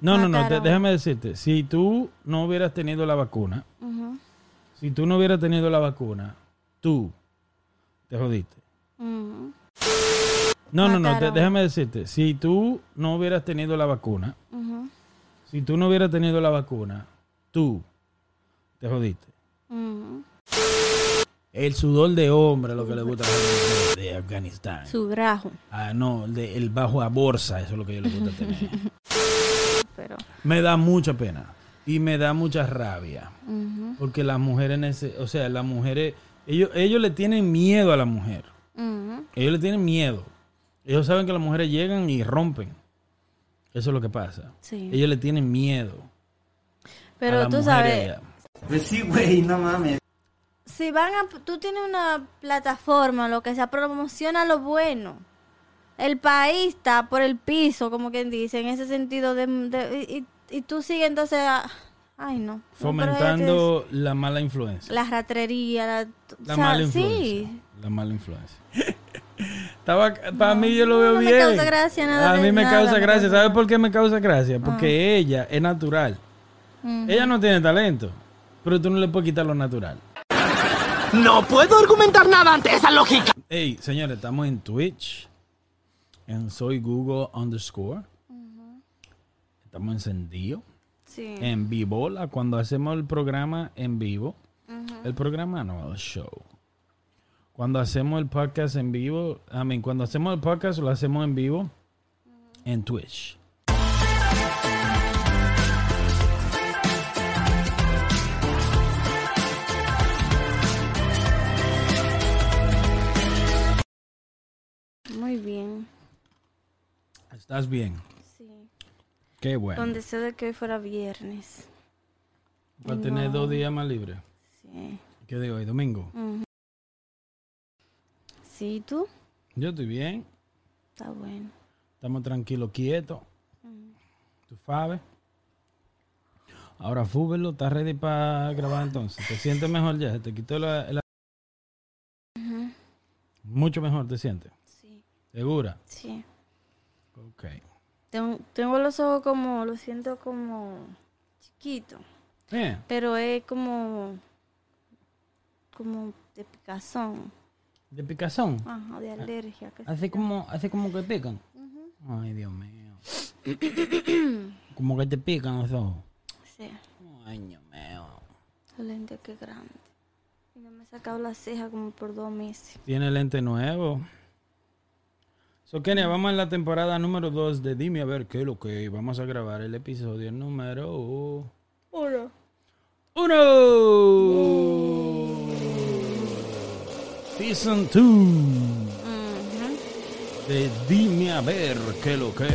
No, no, no, déjame decirte, si tú no hubieras tenido la vacuna, si tú no hubieras tenido la vacuna, tú te jodiste. No, no, no, déjame decirte, si tú no hubieras tenido la vacuna, si tú no hubieras tenido la vacuna, tú te jodiste. El sudor de hombre, lo que le gusta de Afganistán. Su grajo. Ah, no, el, de- el bajo a bolsa, eso es lo que yo le gusta tener. Pero. Me da mucha pena y me da mucha rabia. Porque las mujeres, nece- o sea, las mujeres, ellos, ellos le tienen miedo a la mujer. Ellos le tienen miedo. Ellos saben que las mujeres llegan y rompen. Eso es lo que pasa. Sí. Ellos le tienen miedo. a Pero las tú sabes. Pues sí, güey, no mames. si van a, tú tienes una plataforma, lo que sea, promociona lo bueno. El país está por el piso, como quien dice, en ese sentido de, de- y, y tú sigues entonces, a- ay no. Fomentando la mala influencia. la ratrería, la, La o sea, mala influencia. sí. La mala influencia. Estaba, para mí yo lo veo no me bien. causa gracia nada A mí me nada, causa me gracia. ¿Sabes por qué me causa gracia? Porque ella es natural. Ella no tiene talento. Pero tú no le puedes quitar lo natural. No puedo argumentar nada ante esa lógica. Hey, señores, estamos en Twitch. En Soy Google underscore. Estamos encendidos. Sí. En vivo, cuando hacemos el programa en vivo. El programa no, el show. Cuando hacemos el podcast en vivo, I mean, cuando hacemos el podcast lo hacemos en vivo en Twitch. Muy bien. ¿Estás bien? Sí. Qué bueno. Con deseo de que hoy fuera viernes. Para tener dos días más libres. Sí. ¿Qué de hoy? Domingo. Sí, tú. Yo estoy bien. Está bueno. Estamos tranquilos, quietos. Tú sabes. Ahora Fúbelo, ¿estás ready para grabar entonces? ¿Te sientes mejor ya? ¿Se ¿Te quitó la, la- Mucho mejor te sientes. Sí. ¿Segura? Sí. Ok. Tengo, tengo los ojos como, lo siento como chiquito. Pero es como, como de picazón. ¿De picazón? Ajá, de alergia. que Hace como, hace como que pican. Ay, Dios mío. como que te pican los ojos. Sí. Ay, Dios mío. El lente que grande. Y no me he sacado la ceja como por dos meses. Tiene lente nuevo. So, Kenia, vamos en la temporada número 2 de Dime a ver qué es lo que vamos a grabar el episodio número Uno. uno. Season 2 de Dime a ver qué es lo que.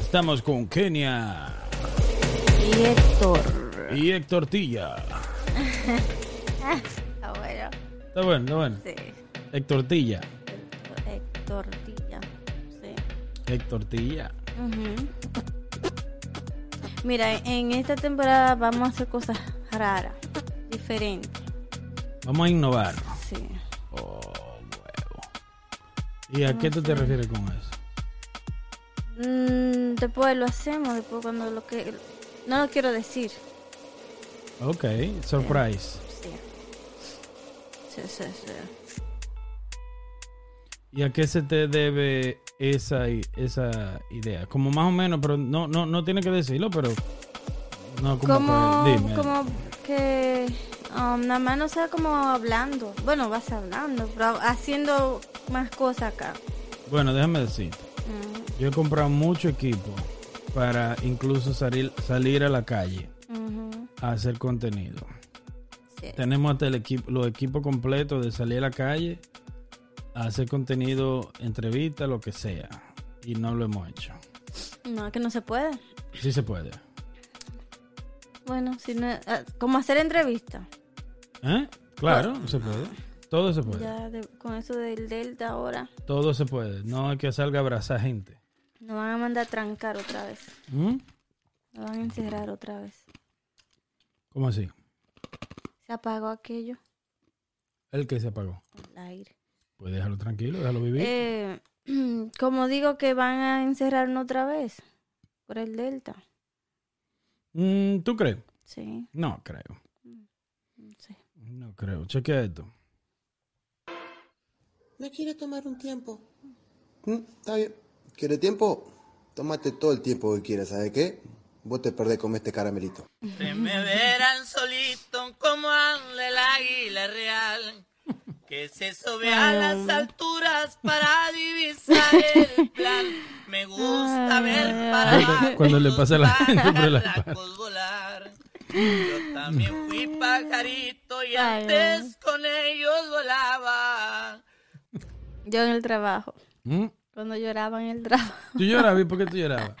Estamos con Kenia Y Héctor. Y Héctor Tilla. Está bueno. Está bueno, está bueno. Sí. Héctor Tilla. Héctor Tilla. Sí. Héctor Tilla. Ujú. Mira, en esta temporada vamos a hacer cosas raras, diferentes. Vamos a innovar. Sí. Oh, huevo. ¿Y a qué tú te refieres con eso? Mm, después lo hacemos, después cuando lo que... No lo quiero decir. Ok, surprise. Sí. Sí, sí, sí. ¿Y a qué se te debe esa, esa idea? Como más o menos, pero no, no, no tiene que decirlo, pero... No, como, Como, que, dime. como que um, nada más no sea como hablando. Bueno, vas hablando, pero haciendo más cosas acá. Bueno, déjame decir. Mm, Yo he comprado mucho equipo para incluso salir, salir a la calle a hacer contenido. sí. Tenemos hasta el equipo, los equipos completos de salir a la calle a hacer contenido, entrevista, lo que sea. Y no lo hemos hecho. No, que no se puede. Sí se puede. Bueno, si no, ah, como hacer entrevista. ¿Eh? Claro, se puede. Todo se puede. Ya de- con eso del Delta ahora, Todo se puede. No hay que salga a abrazar gente. nos van a mandar a trancar otra vez. ¿Mm? Nos van a encerrar otra vez. ¿Cómo así? Se apagó aquello. El que se apagó. El aire. Pues déjalo tranquilo, déjalo vivir. Eh, como digo que van a encerrarnos otra vez por el Delta. Mm, ¿Tú crees? Sí, No creo. no sé. No creo. Chequea esto. ¿No quiere tomar un tiempo? Mm, Está bien. ¿Quiere tiempo? Tómate todo el tiempo que quieras, ¿sabe qué? Vos te perdés con este caramelito. Se me verán solito como anda el águila real. Que se sube a las alturas para divisar el plan. Me gusta ver para Cuando le pasa a la gente por la volar. Yo también fui pajarito y Ay, antes con ellos volaba. Yo en el trabajo. ¿Mm? Cuando lloraba en el trabajo. ¿Tú llorabas? ¿Y por qué tú llorabas?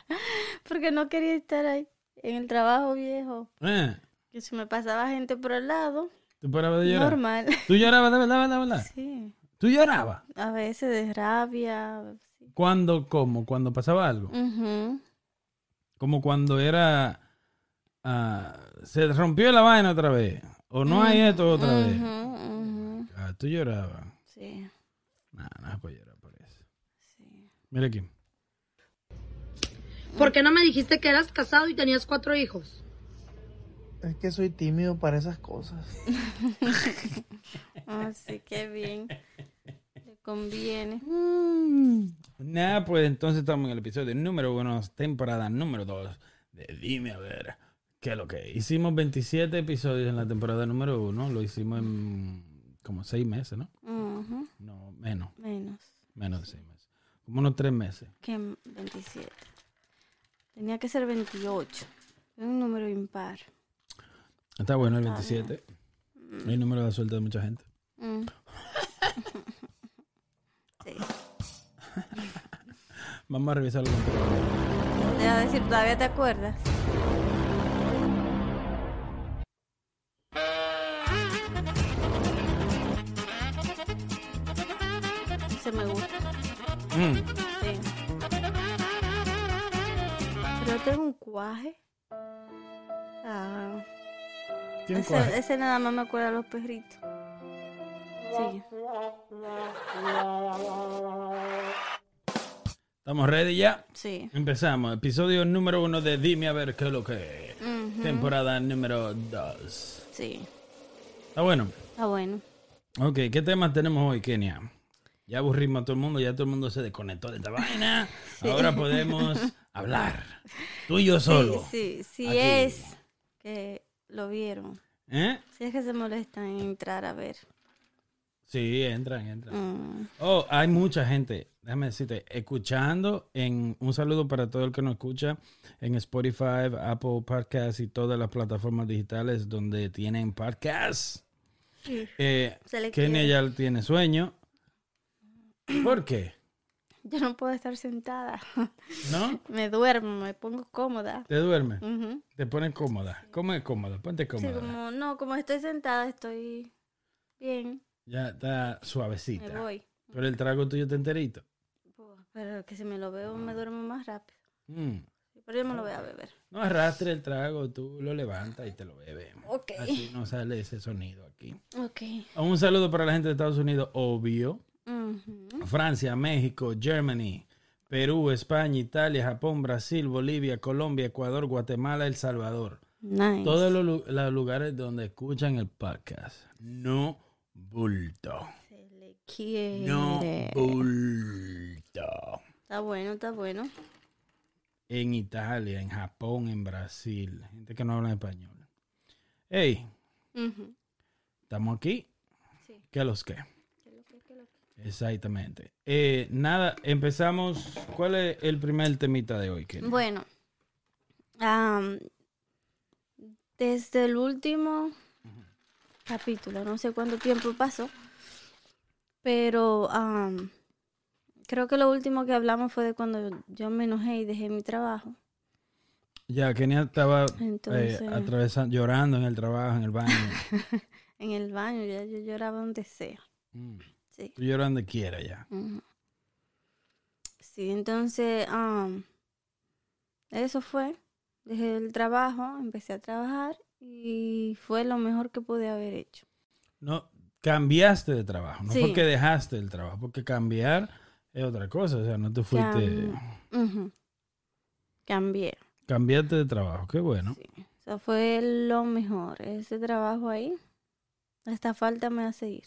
Porque no quería estar ahí. En el trabajo viejo. ¿Eh? Que si me pasaba gente por el lado. ¿Tú parabas de llorar? Normal. ¿Tú llorabas de verdad, verdad, verdad? Sí. ¿Tú llorabas? A veces de rabia. sí. ¿Cuándo, cómo? ¿Cuando pasaba algo? Como cuando era... ah, se rompió la vaina otra vez. O no hay esto otra vez. Ah, tú llorabas. Sí. Nah, no se puede llorar por eso. Mira aquí. ¿Por qué no me dijiste que eras casado y tenías cuatro hijos? Es que soy tímido para esas cosas. Así que bien. Le conviene. Nada, pues entonces estamos en el episodio número uno, temporada número dos de Dime a ver qué es lo que? Hicimos 27 episodios en la temporada número uno, lo hicimos en como seis meses, ¿no? Ujú. No, menos, Menos menos de seis meses. Como unos tres meses. que 27. Tenía que ser 28. Es un número impar. Está bueno el 27. El número de suerte de mucha gente. Mm. Sí. Vamos a revisarlo. Te voy a decir, ¿todavía te acuerdas? Se me gusta. Mm, Sí. Tengo un cuaje. Ah, ¿Quién ese, cuaje? ese nada más me acuerda a los perritos. Sí. ¿Estamos ready ya? Sí. Empezamos. Episodio número uno de Dime a ver qué es lo que es. Temporada número dos. Sí. Está bueno. Está bueno. Ok, ¿qué temas tenemos hoy, Kenia? Ya aburrimos a todo el mundo, ya todo el mundo se desconectó de esta vaina. Ahora podemos hablar. Tú y yo solo. Sí, sí, sí es que lo vieron. ¿Eh? Si es que se molestan en entrar a ver. Sí, entran, entran. Mm, Oh, hay mucha gente, déjame decirte, escuchando en un saludo para todo el que nos escucha en Spotify, Apple Podcasts y todas las plataformas digitales donde tienen podcasts. Eh, Se le Kenia ya tiene sueño. ¿Por qué? Yo no puedo estar sentada. ¿No? me duermo, me pongo cómoda. ¿Te duerme? Ujú. Te pones cómoda. ¿Cómo es cómoda? Ponte Sí, cómoda. como, no, como estoy sentada, estoy bien. Ya está Me suavecita. voy. Pero el trago tuyo está enterito. Pero que si me lo veo, me duermo más rápido. Mm. Pero yo me lo voy a beber. No arrastre el trago, tú lo levantas y te lo bebes. Ok. Así no sale ese sonido aquí. Ok. Un saludo para la gente de Estados Unidos, obvio. Francia, México, Germany, Perú, España, Italia, Japón, Brasil, Bolivia, Colombia, Ecuador, Guatemala, El Salvador. Nice. Todos los, lu- los lugares donde escuchan el podcast. No bulto. Se le quiere. No bulto. Está bueno, está bueno. En Italia, en Japón, en Brasil. Gente que no habla español. Hey, estamos aquí. Sí. ¿Qué los que? ¿Qué lo que- qué lo que? Exactamente. Eh, nada, empezamos. ¿Cuál es el primer temita de hoy? Kenny? Bueno, am, desde el último capítulo, no sé cuánto tiempo pasó, pero creo que lo último que hablamos fue de cuando yo me enojé y dejé mi trabajo. Ya, Kenia estaba eh, atravesando, llorando en el trabajo, en el baño. En el baño, ya yo lloraba donde sea. Mm. Sí. Tú lloras donde quiera ya. Sí, entonces, am, eso fue. Dejé el trabajo, empecé a trabajar y fue lo mejor que pude haber hecho. No, cambiaste de trabajo, no Sí. porque dejaste el trabajo, porque cambiar es otra cosa, o sea, no te fuiste, Cam-. Cambié. cambiaste de trabajo, qué bueno. Sí. O sea, fue lo mejor. Ese trabajo ahí. Esta falta me hace ir.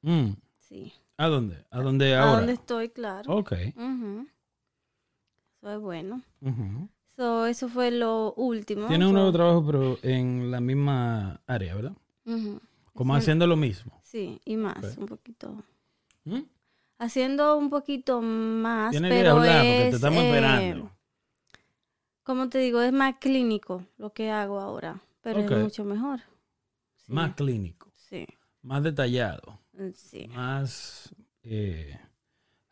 Mm. Sí. ¿A dónde? ¿A dónde A ahora? donde estoy, claro. Ok. Ujú. Eso es bueno. Ujú. So, eso fue lo último. Tienes un nuevo trabajo, pero en la misma área, ¿verdad? ujú. Como Sí. haciendo lo mismo. Sí, y más, un poquito. ¿Mm? Haciendo un poquito más, Tienes que pero hablar porque te estamos eh, esperando. Como te digo, es más clínico lo que hago ahora, pero es mucho mejor. Sí, Más clínico, Sí, más detallado, sí. más, eh,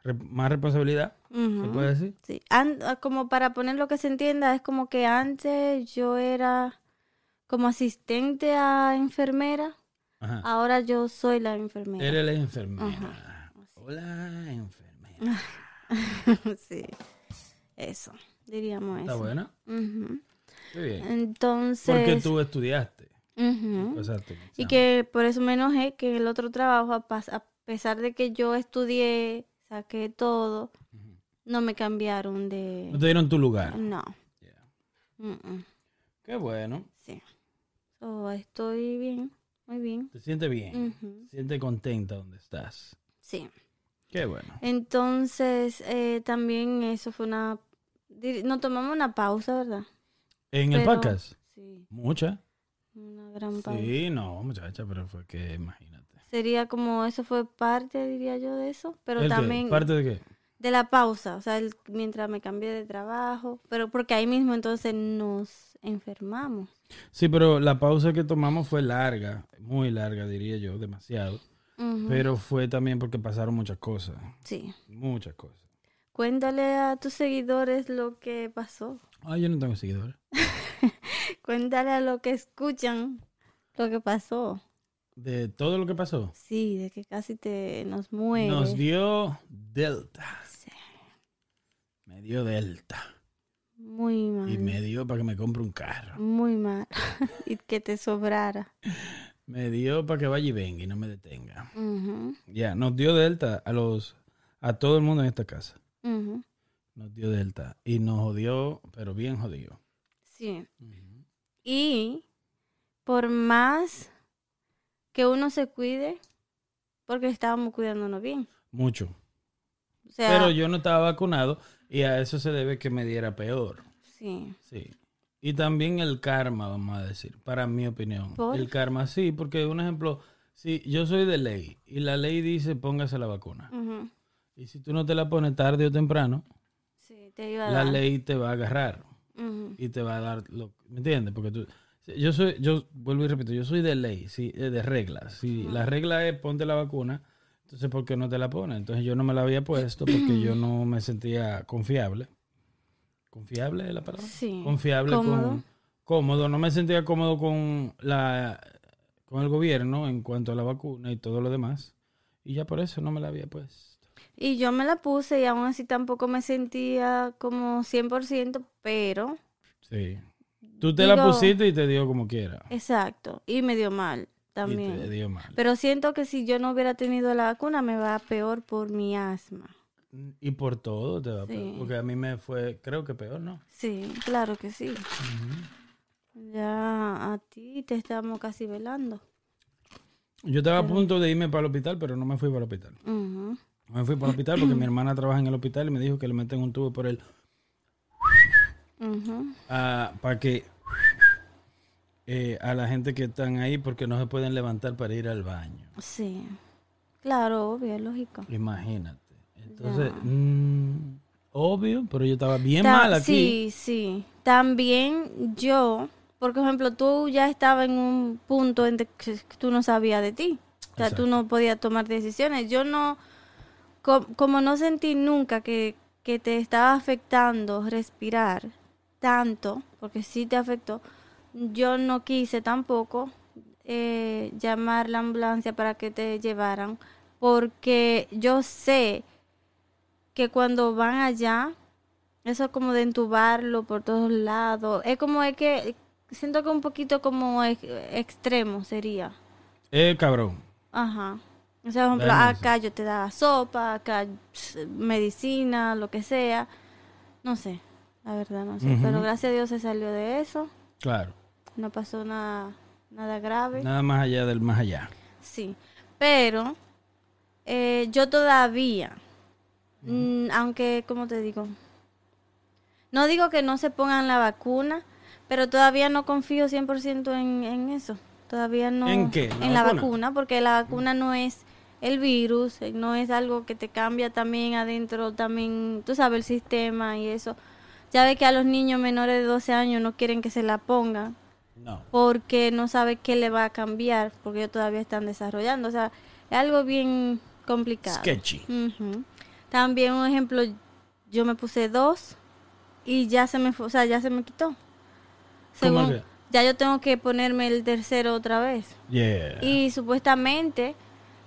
re- más responsabilidad, ¿se puede decir? Sí, ah, como para poner lo que se entienda, es como que antes yo era como asistente a enfermera, Ajá. ahora yo soy la enfermera. Eres la enfermera. Hola, enfermera. sí, eso, diríamos ¿Está eso. buena? Ujú. Qué bien. Entonces, Porque tú estudiaste. Y que por eso me enojé que el otro trabajo, a, pesar de que yo estudié, saqué todo, no me cambiaron de... No te dieron tu lugar. No. Yeah. Qué bueno. Sí. So, estoy bien, muy bien. Te sientes bien. Te sientes contenta donde estás. Sí. Qué bueno. Entonces, eh, también eso fue una... Nos tomamos una pausa, ¿verdad? ¿En el podcast? Sí, Mucha. Una gran pausa. Sí, no, muchacha, pero fue que imagínate. Sería como, eso fue parte, diría yo, de eso. Pero también ¿Parte de qué? de la pausa, o sea, el- mientras me cambié de trabajo. Pero porque ahí mismo entonces nos enfermamos. Sí, pero la pausa que tomamos fue larga, muy larga, diría yo, demasiado. Pero fue también porque pasaron muchas cosas. Sí. Muchas cosas. Cuéntale a tus seguidores lo que pasó. Ah, yo no tengo seguidores. Cuéntale a los que escuchan lo que pasó. De todo lo que pasó. Sí, de que casi te nos muere. Nos dio Delta. Sí, Me dio Delta. muy mal. Y me dio para que me compre un carro. Muy mal. y que te sobrara. Me dio para que vaya y venga y no me detenga. Ujú, Ya, nos dio Delta a los a todo el mundo en esta casa. ujú. Nos dio Delta. Y nos jodió, pero bien jodido. Sí. Y por más que uno se cuide, porque estábamos cuidándonos bien. Mucho. O sea, Pero yo no estaba vacunado y a eso se debe que me diera peor. sí. Sí. Y también el karma, vamos a decir, para mi opinión. ¿Por? El karma, sí, porque un ejemplo, si yo soy de ley y la ley dice póngase la vacuna. Y si tú no te la pones tarde o temprano, Sí, te iba a la dar. ley te va a agarrar Y te va a dar lo, ¿me entiendes? Porque tú yo soy yo vuelvo y repito, yo soy de ley, sí, eh, de reglas. Si la regla es ponte la vacuna, entonces ¿por qué no te la pones? Entonces yo no me la había puesto porque yo no me sentía confiable. ¿Confiable es la palabra? Sí. Confiable Cómodo. con cómodo, no me sentía cómodo con la con el gobierno en cuanto a la vacuna y todo lo demás. Y ya por eso no me la había puesto. Y yo me la puse y aún así tampoco me sentía como 100%, pero Sí. Tú te la pusiste y te dio como quiera. exacto. Y me dio mal Y te también. dio mal. Pero siento que si yo no hubiera tenido la vacuna me va peor por mi asma. Y por todo te va Sí. peor. Porque a mí me fue, creo que peor, ¿no? Sí, claro que sí. Ya a ti te estamos casi velando. Yo estaba a punto de irme para el hospital, pero no me fui para el hospital. No me fui para el hospital porque mi hermana trabaja en el hospital y me dijo que le meten un tubo por el... Ah, para que... eh, a la gente que están ahí porque no se pueden levantar para ir al baño. Sí. Claro, obvio, lógico. Imagínate. Entonces, mm, obvio, pero yo estaba bien Ta- mal aquí. Sí, sí. También yo, por ejemplo, tú ya estabas en un punto en que tú no sabías de ti. O sea, tú Exacto. no podías tomar decisiones. Yo no, co- como no sentí nunca que, que te estaba afectando respirar tanto, porque sí te afectó, yo no quise tampoco eh, llamar la ambulancia para que te llevaran, porque yo sé que cuando van allá, eso como de entubarlo por todos lados, es como es que siento que un poquito como ex- extremo sería. Eh, cabrón. Ajá. O sea, por ejemplo, acá yo te daba sopa, acá pss, medicina, lo que sea. No sé, la verdad no sé. Pero gracias a Dios se salió de eso. Claro. No pasó nada, nada grave. Nada más allá del más allá. Sí. Pero eh, yo todavía, mm, aunque, ¿cómo te digo? No digo que no se pongan la vacuna, pero todavía no confío 100% en, en eso. Todavía no. ¿En qué? ¿La En la vacuna, porque la vacuna no es el virus, eh, no es algo que te cambia también adentro, también, tú sabes, el sistema y eso. Ya ve que a los niños menores de 12 años no quieren que se la pongan No. porque no sabe qué le va a cambiar, porque ellos todavía están desarrollando. O sea, es algo bien complicado. Sketchy. También un ejemplo, yo me puse dos y ya se me, o sea, ya se me quitó. Según, ya yo tengo que ponerme el tercero otra vez. Yeah. Y supuestamente,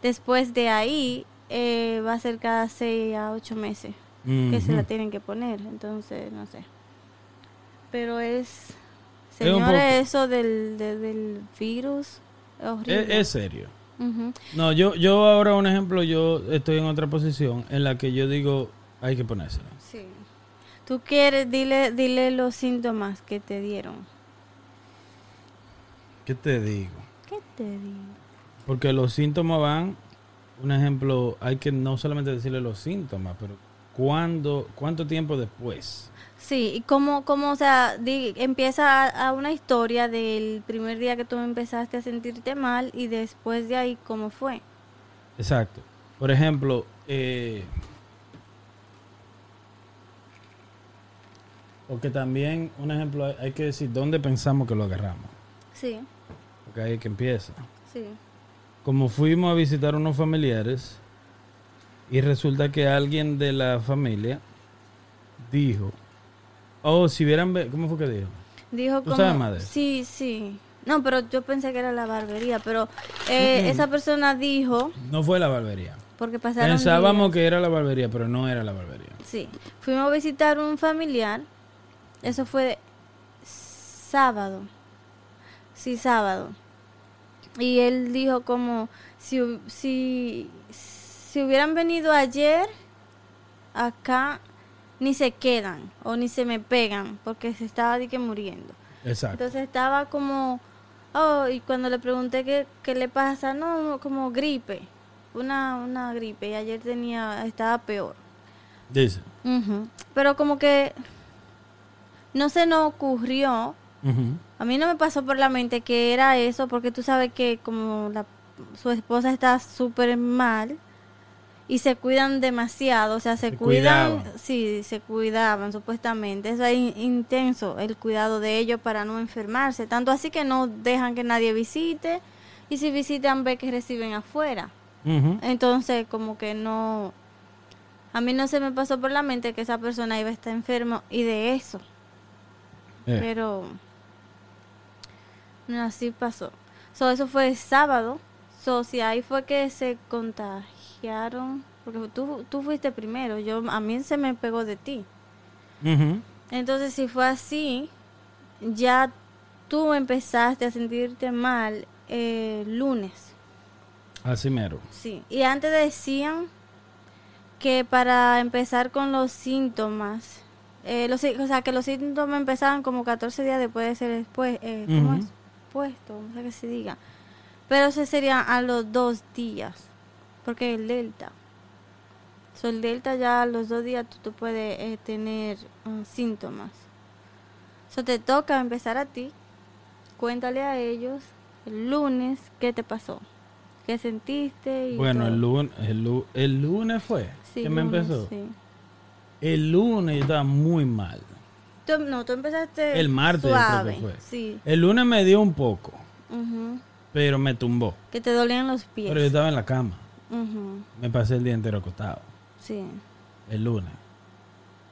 después de ahí, eh, va a ser cada seis a ocho meses que se la tienen que poner. Entonces, no sé. Pero es, señores, eso del, de- del virus es horrible. Es, es serio. Ujú. No, yo, yo ahora, un ejemplo, yo estoy en otra posición en la que yo digo, hay que ponérsela. Sí. Tú quieres, dile, dile los síntomas que te dieron. ¿Qué te digo? ¿Qué te digo? Porque los síntomas van, un ejemplo, hay que no solamente decirle los síntomas, pero ¿cuándo, cuánto tiempo después? Sí, y como, como o sea, di- empieza a, a una historia del primer día que tú empezaste a sentirte mal y después de ahí, ¿cómo fue? Exacto. Por ejemplo, eh, porque también, un ejemplo, hay, hay que decir dónde pensamos que lo agarramos. Sí, Porque ahí es que empieza. sí. Como fuimos a visitar unos familiares y resulta que alguien de la familia dijo, oh, si vieran, ¿cómo fue que dijo? Dijo ¿Tú como... sabes eso? Sí, sí. No, pero yo pensé que era la barbería, pero eh, esa persona dijo, No fue la barbería. porque pasaron Pensábamos días. que era la barbería, pero no era la barbería. Sí, fuimos a visitar un familiar, eso fue sábado, sí, sábado. Y él dijo como, si, si, si hubieran venido ayer, acá ni se quedan o ni se me pegan, porque se estaba de que muriendo. Exacto. Entonces estaba como, oh, y cuando le pregunté qué, qué le pasa, no, como gripe, una, una gripe, y ayer tenía, estaba peor. Dice. Pero como que no se nos ocurrió. A mí no me pasó por la mente que era eso, porque tú sabes que como la, su esposa está súper mal y se cuidan demasiado, o sea, se, Se cuidan, cuidaban. sí, se cuidaban supuestamente, eso es in- intenso, el cuidado de ellos para no enfermarse, tanto así que no dejan que nadie visite y si visitan ve que reciben afuera. Entonces, como que no. A mí no se me pasó por la mente que esa persona iba a estar enfermo y de eso. Eh, Pero. Así pasó. So, eso fue sábado. So, si ahí fue que se contagiaron. Porque tú, tú fuiste primero. yo A mí se me pegó de ti. Entonces, si fue así, ya tú empezaste a sentirte mal eh, lunes. Así mero. Sí, y antes decían que para empezar con los síntomas, eh, los, o sea, que los síntomas empezaban como 14 días después de ser después, eh, ¿cómo es? Puesto, no sé qué se diga. Pero eso sería a los dos días, porque el delta. So, el delta ya a los dos días tú, tú puedes eh, tener ah, síntomas. So, te toca empezar a ti, cuéntale a ellos el lunes qué te pasó, qué sentiste. Y Bueno, todo. el lunes, el, el lunes fue Sí, que me lunes, empezó. sí. El lunes yo estaba muy mal. Tú- no, tú empezaste El martes yo creo que suave, fue. sí. El lunes me dio un poco, pero me tumbó. Que te dolían los pies. Pero yo estaba en la cama. Me pasé el día entero acostado. sí. El lunes.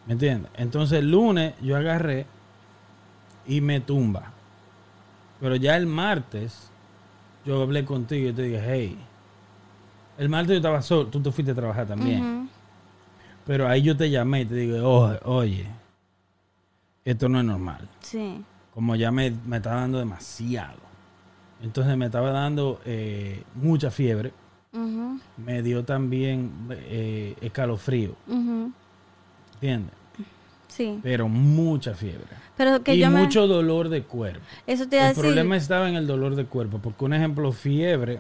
¿Me entiendes? Entonces el lunes yo agarré y me tumba. Pero ya el martes yo hablé contigo y te dije, hey. El martes yo estaba solo, tú te fuiste a trabajar también. Pero ahí yo te llamé y te digo, "Oye, oye, esto no es normal. Sí. Como ya me, me estaba dando demasiado. Entonces me estaba dando eh, mucha fiebre. Ujú, Me dio también eh, escalofrío, ujú. ¿entiendes? Sí. Pero mucha fiebre. Pero que y yo me... mucho dolor de cuerpo. Eso te iba a El decir. problema estaba en el dolor de cuerpo, porque un ejemplo, fiebre,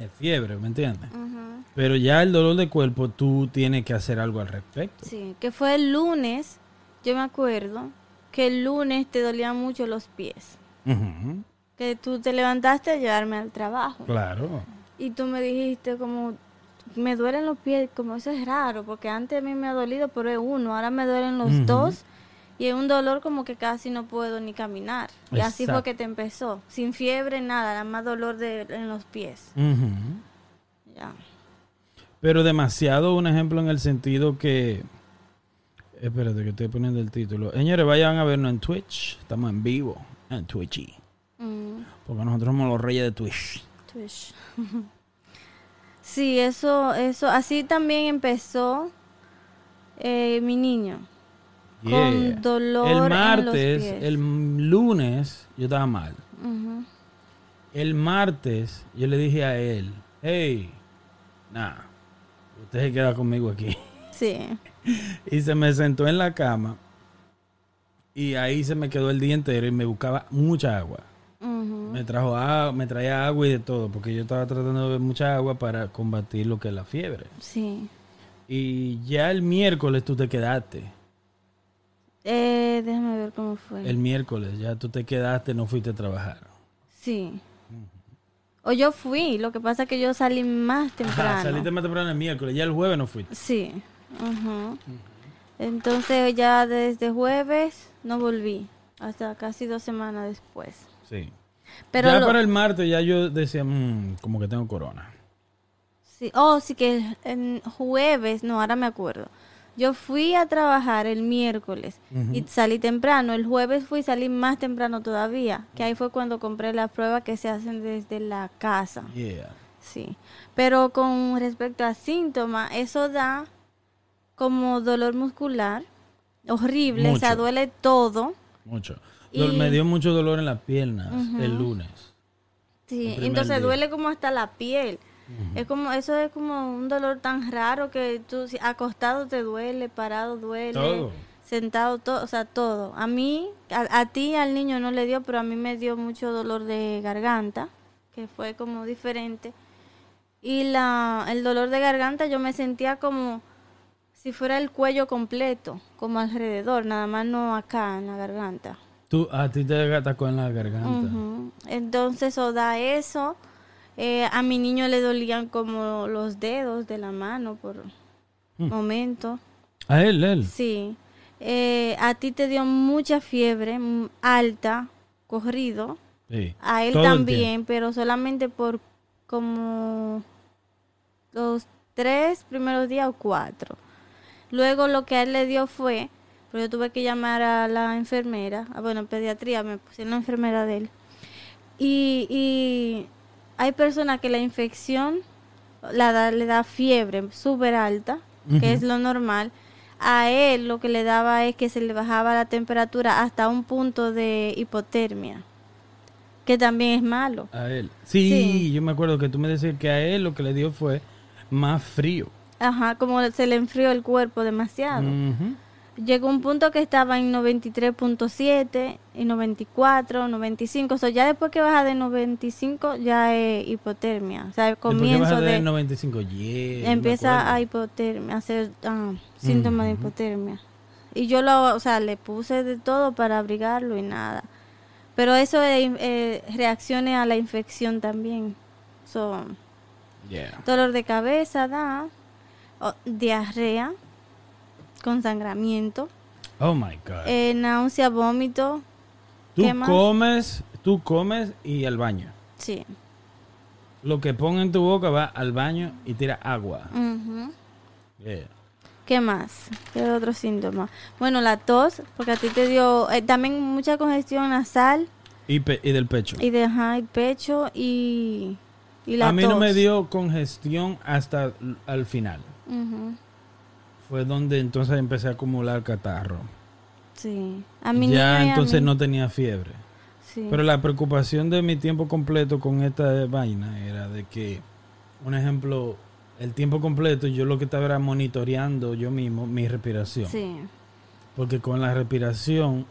es fiebre, ¿me entiendes? Ujú. Pero ya el dolor de cuerpo, tú tienes que hacer algo al respecto. Sí, que fue el lunes, yo me acuerdo, que el lunes te dolían mucho los pies. Que tú te levantaste a llevarme al trabajo. Claro. Y tú me dijiste como, me duelen los pies, como eso es raro, porque antes a mí me ha dolido, pero es uno, ahora me duelen los dos. Y es un dolor como que casi no puedo ni caminar. Y así fue Exacto. que te empezó. Sin fiebre, nada, nada más dolor de, en los pies. Ya. Pero demasiado un ejemplo en el sentido que... Espérate que estoy poniendo el título. Señores, vayan a vernos en Twitch. Estamos en vivo en Twitchy. Mm. Porque nosotros somos los reyes de Twitch. Twitch. Sí, eso, eso, así también empezó eh, mi niño. Yeah. Con dolor en El los martes, pies. el lunes, yo estaba mal. El martes, yo le dije a él, hey, nah, usted se queda conmigo aquí. Sí. Y se me sentó en la cama y ahí se me quedó el día entero y me buscaba mucha agua. Me trajo agua, me traía agua y de todo, porque yo estaba tratando de beber mucha agua para combatir lo que es la fiebre. Sí. Y ya el miércoles tú te quedaste. Eh, déjame ver cómo fue. El miércoles ya tú te quedaste, no fuiste a trabajar. Sí. O yo fui, lo que pasa es que yo salí más temprano. Ajá, saliste más temprano el miércoles, ya el jueves no fuiste. Sí. Ujú. Entonces ya desde jueves no volví, hasta casi dos semanas después. Sí. Pero ya lo- para el martes ya yo decía, "Mm, como que tengo corona. Sí, oh, sí que en jueves, no, ahora me acuerdo. Yo fui a trabajar el miércoles y salí temprano. El jueves fui y salí más temprano todavía, que ahí fue cuando compré las pruebas que se hacen desde la casa. Yeah. Sí. Pero con respecto a síntomas, eso da como dolor muscular, horrible, o sea, Mucho. duele todo. Mucho. Y- Me dio mucho dolor en las piernas el lunes. Sí, El entonces día. duele como hasta la piel. Es como, eso es como un dolor tan raro que tú si acostado te duele, parado duele, Todo. sentado todo, o sea, todo. A mí, a, a ti, al niño no le dio, pero a mí me dio mucho dolor de garganta, que fue como diferente. Y la, el dolor de garganta yo me sentía como si fuera el cuello completo, como alrededor, nada más no acá en la garganta. Tú, a ti te atacó en la garganta. Entonces, o da eso. Eh, a mi niño le dolían como los dedos de la mano por Mm. momento. A él, él. Sí. Eh, a ti te dio mucha fiebre, alta, corrido. Sí. A él Todo también, pero solamente por como los tres primeros días o cuatro. Luego lo que a él le dio fue, pero yo tuve que llamar a la enfermera, ah, bueno, en pediatría, me puse la enfermera de él. Y, y hay personas que la infección la da- le da fiebre súper alta, que es lo normal. A él lo que le daba es que se le bajaba la temperatura hasta un punto de hipotermia, que también es malo. A él. Sí, Sí. yo me acuerdo que tú me decías que a él lo que le dio fue más frío. Ajá, como se le enfrió el cuerpo demasiado. Llegó un punto que estaba en 93.7 y 94, 95. O sea, ya después que baja de 95 ya es hipotermia. O sea, el comienzo de... de 95, yeah, yo me empieza a hipotermia, a hacer ah, síntomas de hipotermia. Y yo lo, o sea, le puse de todo para abrigarlo y nada. Pero eso es eh, reacciones a la infección también. Son Yeah. dolor de cabeza, da, diarrea, con sangramiento, Oh my God. eh, náusea, vómito, tú comes, tú comes y al baño. sí. Lo que ponga en tu boca va al baño y tira agua. Yeah. ¿Qué más? ¿Qué otro síntoma? Bueno, la tos, porque a ti te dio eh, también mucha congestión nasal Y, pe- y del pecho. y de ajá, el pecho y, y la a mí no tos. me dio congestión hasta al final. Fue donde entonces empecé a acumular catarro. Sí. A mi ya entonces mí. no tenía fiebre. Sí. Pero la preocupación de mi tiempo completo con esta vaina era de que un ejemplo, el tiempo completo, yo lo que estaba era monitoreando yo mismo mi respiración. Sí. Porque con la respiración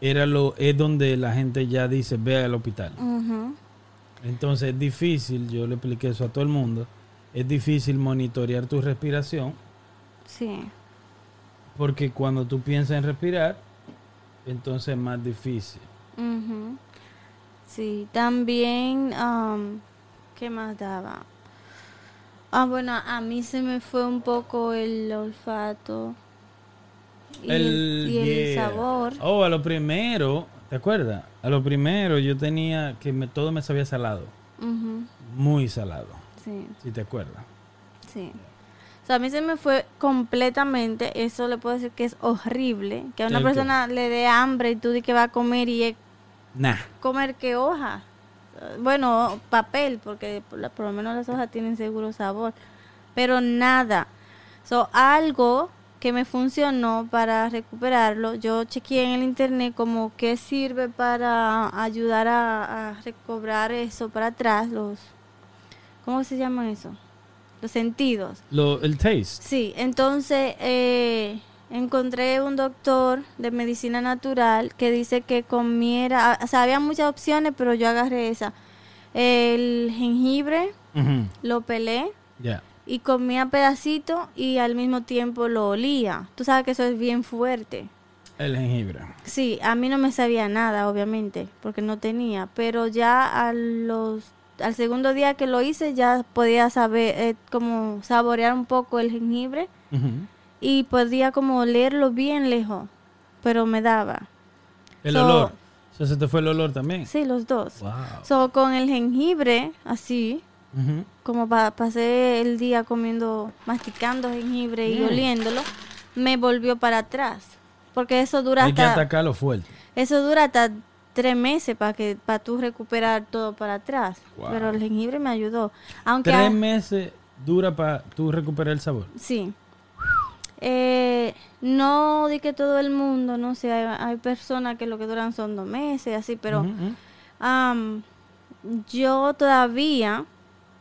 era lo es donde la gente ya dice ve al hospital. Ujú. Entonces es difícil, yo le expliqué eso a todo el mundo, es difícil monitorear tu respiración Sí. porque cuando tú piensas en respirar, entonces es más difícil. Ujú. Sí, también, am, ¿qué más daba? Ah, bueno, a mí se me fue un poco el olfato y el, y el yeah. sabor. Oh, a lo primero, ¿te acuerdas? A lo primero yo tenía que me, todo me sabía salado, Ujú, muy salado, Sí, si te acuerdas. sí. O sea, a mí se me fue completamente, eso le puedo decir que es horrible, que a una persona le dé hambre y tú di que va a comer y es Nah. comer qué hoja. Bueno, papel, porque por lo menos las hojas tienen seguro sabor. Pero nada. So, algo que me funcionó para recuperarlo, yo chequeé en el internet como qué sirve para ayudar a, a recobrar eso para atrás, los... ¿Cómo se llama eso? Los sentidos. Lo, el taste. Sí, entonces eh, encontré un doctor de medicina natural que dice que comiera, o sea, había muchas opciones, pero yo agarré esa. El jengibre lo pelé Ya. y comía pedacito y al mismo tiempo lo olía. Tú sabes que eso es bien fuerte. El jengibre. Sí, a mí no me sabía nada, obviamente, porque no tenía, pero ya a los al segundo día que lo hice ya podía saber eh, como saborear un poco el jengibre y podía como olerlo bien lejos, pero me daba. El So- olor. O sea, se te fue el olor también. Sí, los dos. Wow. So, con el jengibre, así, como pa- pasé el día comiendo, masticando jengibre y Mm. oliéndolo, me volvió para atrás. Porque eso dura Hay que hasta, atacarlo fuerte. eso dura hasta tres meses para que para tú recuperar todo para atrás. Wow. Pero el jengibre me ayudó. Aunque Tres meses dura para tú recuperar el sabor. Sí. Eh, no di que todo el mundo, no sé, hay, hay personas que lo que duran son dos meses, así, pero am, yo todavía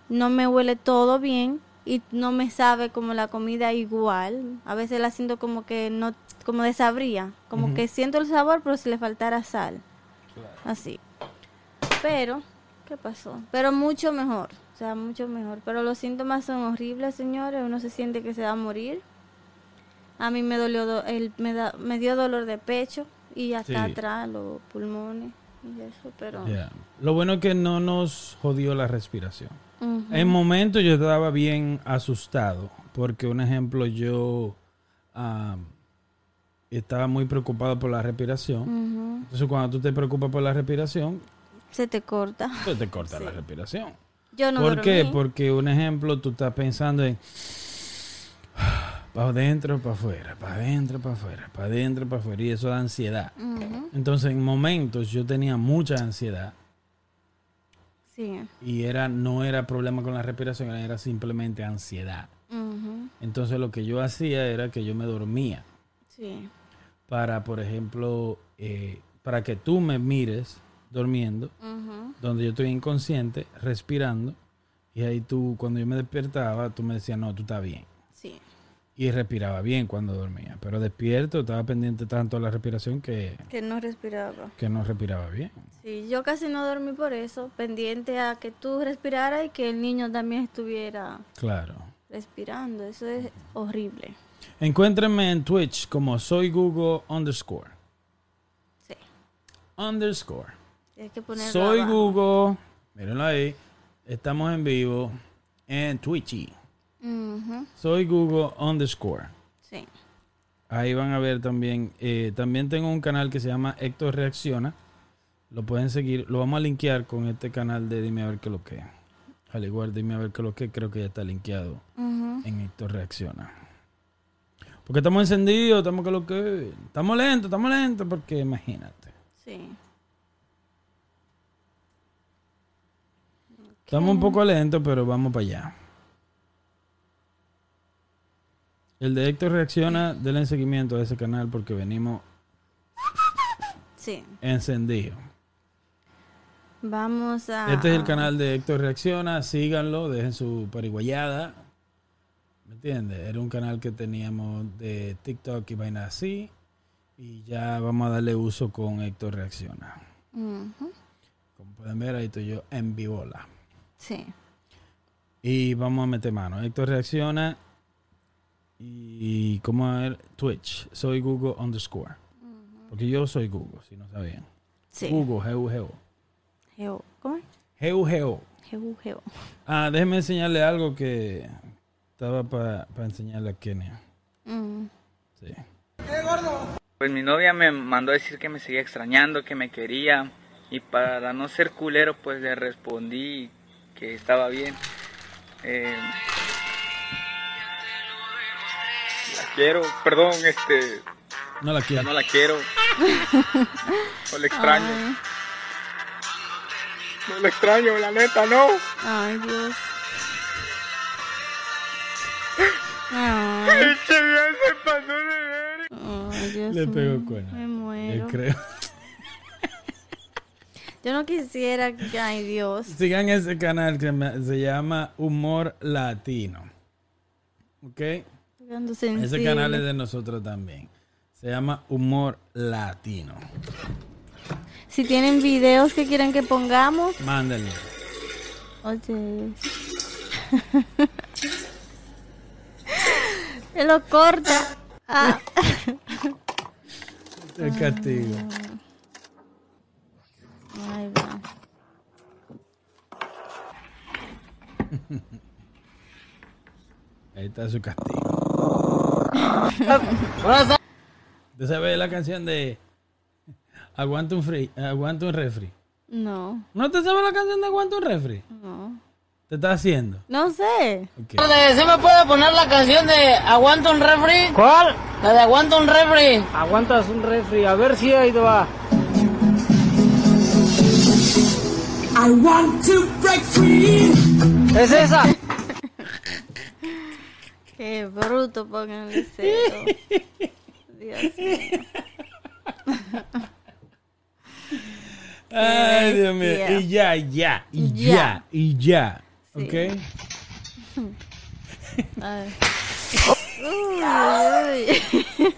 no me huele todo bien y no me sabe como la comida igual. A veces la siento como que no, como desabría, como que siento el sabor, pero si le faltara sal. Así. Pero, ¿qué pasó? Pero mucho mejor, o sea, mucho mejor. Pero los síntomas son horribles, señores. Uno se siente que se va a morir. A mí me dolió, do- el, me, da- me dio dolor de pecho y hasta Sí. atrás, los pulmones y eso, pero... Lo bueno es que no nos jodió la respiración. En momentos yo estaba bien asustado, porque un ejemplo, yo ah, estaba muy preocupado por la respiración. Entonces cuando tú te preocupas por la respiración, Se te corta. pues te corta Sí. la respiración. Yo no ¿Por qué? Porque un ejemplo, tú estás pensando en para adentro, para afuera, para adentro, para afuera, para adentro, para afuera, y eso da ansiedad. Entonces en momentos yo tenía mucha ansiedad Sí. y era no era problema con la respiración, era simplemente ansiedad. Entonces lo que yo hacía era que yo me dormía Sí. Para, por ejemplo, eh, para que tú me mires durmiendo, donde yo estoy inconsciente, respirando, y ahí tú, cuando yo me despertaba, tú me decías, no, tú estás bien. Sí. Y respiraba bien cuando dormía, pero despierto estaba pendiente tanto de la respiración que, Que no respiraba. que no respiraba bien. Sí, yo casi no dormí por eso, pendiente a que tú respiraras y que el niño también estuviera Claro. respirando. Eso es horrible. Encuéntrenme en Twitch como soy Google underscore. Sí. Underscore. Hay que ponerlo Soy abajo. Google. Mírenlo ahí. Estamos en vivo en Twitchy. Ujú, Soy Google underscore. Sí. Ahí van a ver también. eh, también tengo un canal que se llama Héctor Reacciona. Lo pueden seguir. Lo vamos a linkear con este canal de Dime a ver qué lo que. Al igual, Dime a ver qué lo que. Creo que ya está linkeado en Héctor Reacciona. Porque estamos encendidos, estamos que lo que. Estamos lentos, estamos lentos, porque imagínate. Sí. Estamos un poco lentos, pero vamos para allá. El de Héctor reacciona, denle seguimiento a ese canal porque venimos Sí. encendidos. Vamos a. Este es el canal de Héctor Reacciona, síganlo, dejen su pariguayada. ¿Me entiendes? Era un canal que teníamos de TikTok y vainas así. Y ya vamos a darle uso con Héctor Reacciona. Como pueden ver, ahí estoy yo en vivola. Sí. Y vamos a meter mano. Héctor Reacciona. Y como a ver, Twitch. Soy Google underscore. Porque yo soy Google, si no sabían. Sí. Google, G-U-G-O. Geo. ¿Cómo es? G-U-G-O. Geo, geo. Ah, déjeme enseñarle algo que estaba para enseñarle a Kenia. Mm. Sí. Pues mi novia me mandó a decir que me seguía extrañando, que me quería y para no ser culero pues le respondí que estaba bien. Eh, la quiero, perdón, este, No la ya quiero. no la quiero. No la extraño. No la extraño, la neta, no. Ay, Dios. Ay, Este día se pasó de ver. ay, Dios Le pegó mío, cuerno. Me Yo muero. creo. Yo no quisiera que, ay, Dios. Sigan ese canal que me- se llama Humor Latino. ¿Ok? Ese canal es de nosotros también. Se llama Humor Latino. Si tienen videos que quieren que pongamos, Mándenlo. oye. Él lo corta. Ah. El castigo. Ay, va. Ahí está su castigo. ¿Usted sabe la canción de Aguanta un, free, Aguanta un refri? No, ¿No te sabes la canción de Aguanta un refri? no. ¿Te está haciendo? No sé. Ok. ¿Sí me puede poner la canción de Aguanta un refri? ¿Cuál? La de Aguanta un refri. Aguantas un refri, a ver si ahí te va. ¿Es esa? Qué bruto, pónganle cero. Dios mío. Ay, Dios mío. Y ya, ya, y Ya. ya, y ya. Sí. ¿Ok? Ay. Uy, uy, uy.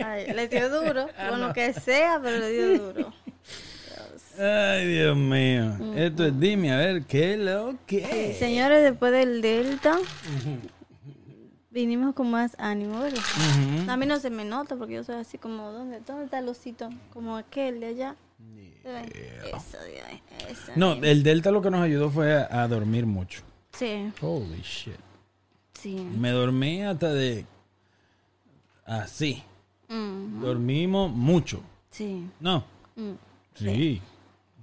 Ay, le dio duro, con lo que sea, pero le dio duro. Ay, Dios mío. Esto es, dime, a ver, ¿qué es lo que? Señores, después del Delta, vinimos con más ánimo, ¿verdad? A mí no se me nota porque yo soy así como, ¿dónde, dónde está el osito? Como aquel de allá. Eso, ahí, eso No, el Delta lo que nos ayudó fue a, a dormir mucho. Sí, Holy shit. sí. Me dormí hasta de... Así. Mm, Dormimos mucho. sí. ¿No? Mm. Sí.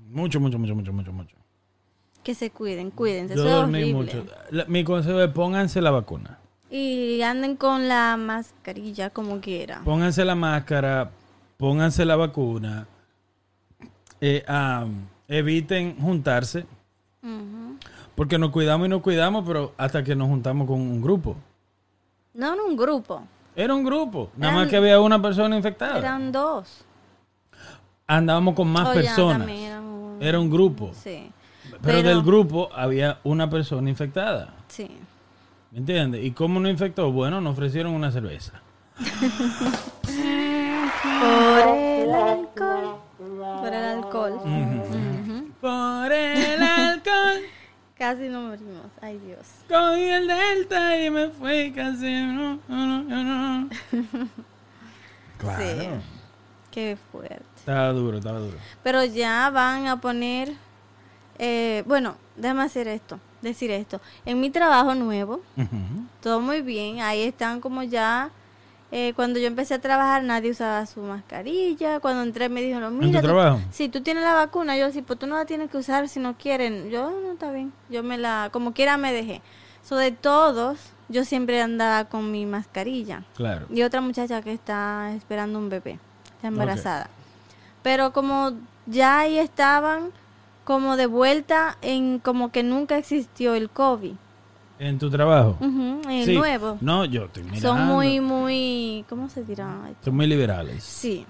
Mucho, mucho, mucho, mucho, mucho, mucho. Que se cuiden, cuídense. Yo dormí horrible. mucho. La- mi consejo es pónganse la vacuna. Y anden con la mascarilla como quiera. Pónganse la máscara, pónganse la vacuna. eh, eviten juntarse. Porque nos cuidamos y nos cuidamos, pero hasta que nos juntamos con un grupo. No en un grupo, Era un grupo. Nada más que había una persona infectada. eran dos. Andábamos con más Oh, personas. un- Era un grupo. Sí, Pero, Pero- del grupo había una persona infectada. sí. ¿Me entiendes? ¿Y cómo nos infectó? Bueno, nos ofrecieron una cerveza. Por el alcohol. Por el alcohol. Por el alcohol. Casi no morimos. Ay, Dios. Cogí el delta y me fui casi. No, no, no, no. Claro. Sí. Qué fuerte. Estaba duro, estaba duro. Pero ya van a poner, eh, bueno, déjame hacer esto, decir esto. En mi trabajo nuevo, todo muy bien. Ahí están como ya. eh, cuando yo empecé a trabajar, nadie usaba su mascarilla. Cuando entré, me dijeron: Mira, tu tú- si tú tienes la vacuna, yo sí, pues tú no la tienes que usar si no quieren. Yo no está bien. Yo me la, como quiera, me dejé. So, de todos, yo siempre andaba con mi mascarilla. Claro. Y otra muchacha que está esperando un bebé, está embarazada. Pero como ya ahí estaban como de vuelta en como que nunca existió el COVID. ¿En tu trabajo? Ujú, el Sí. nuevo. No, yo estoy mirando. Son muy, muy, ¿cómo se dirá? Son muy liberales. Sí.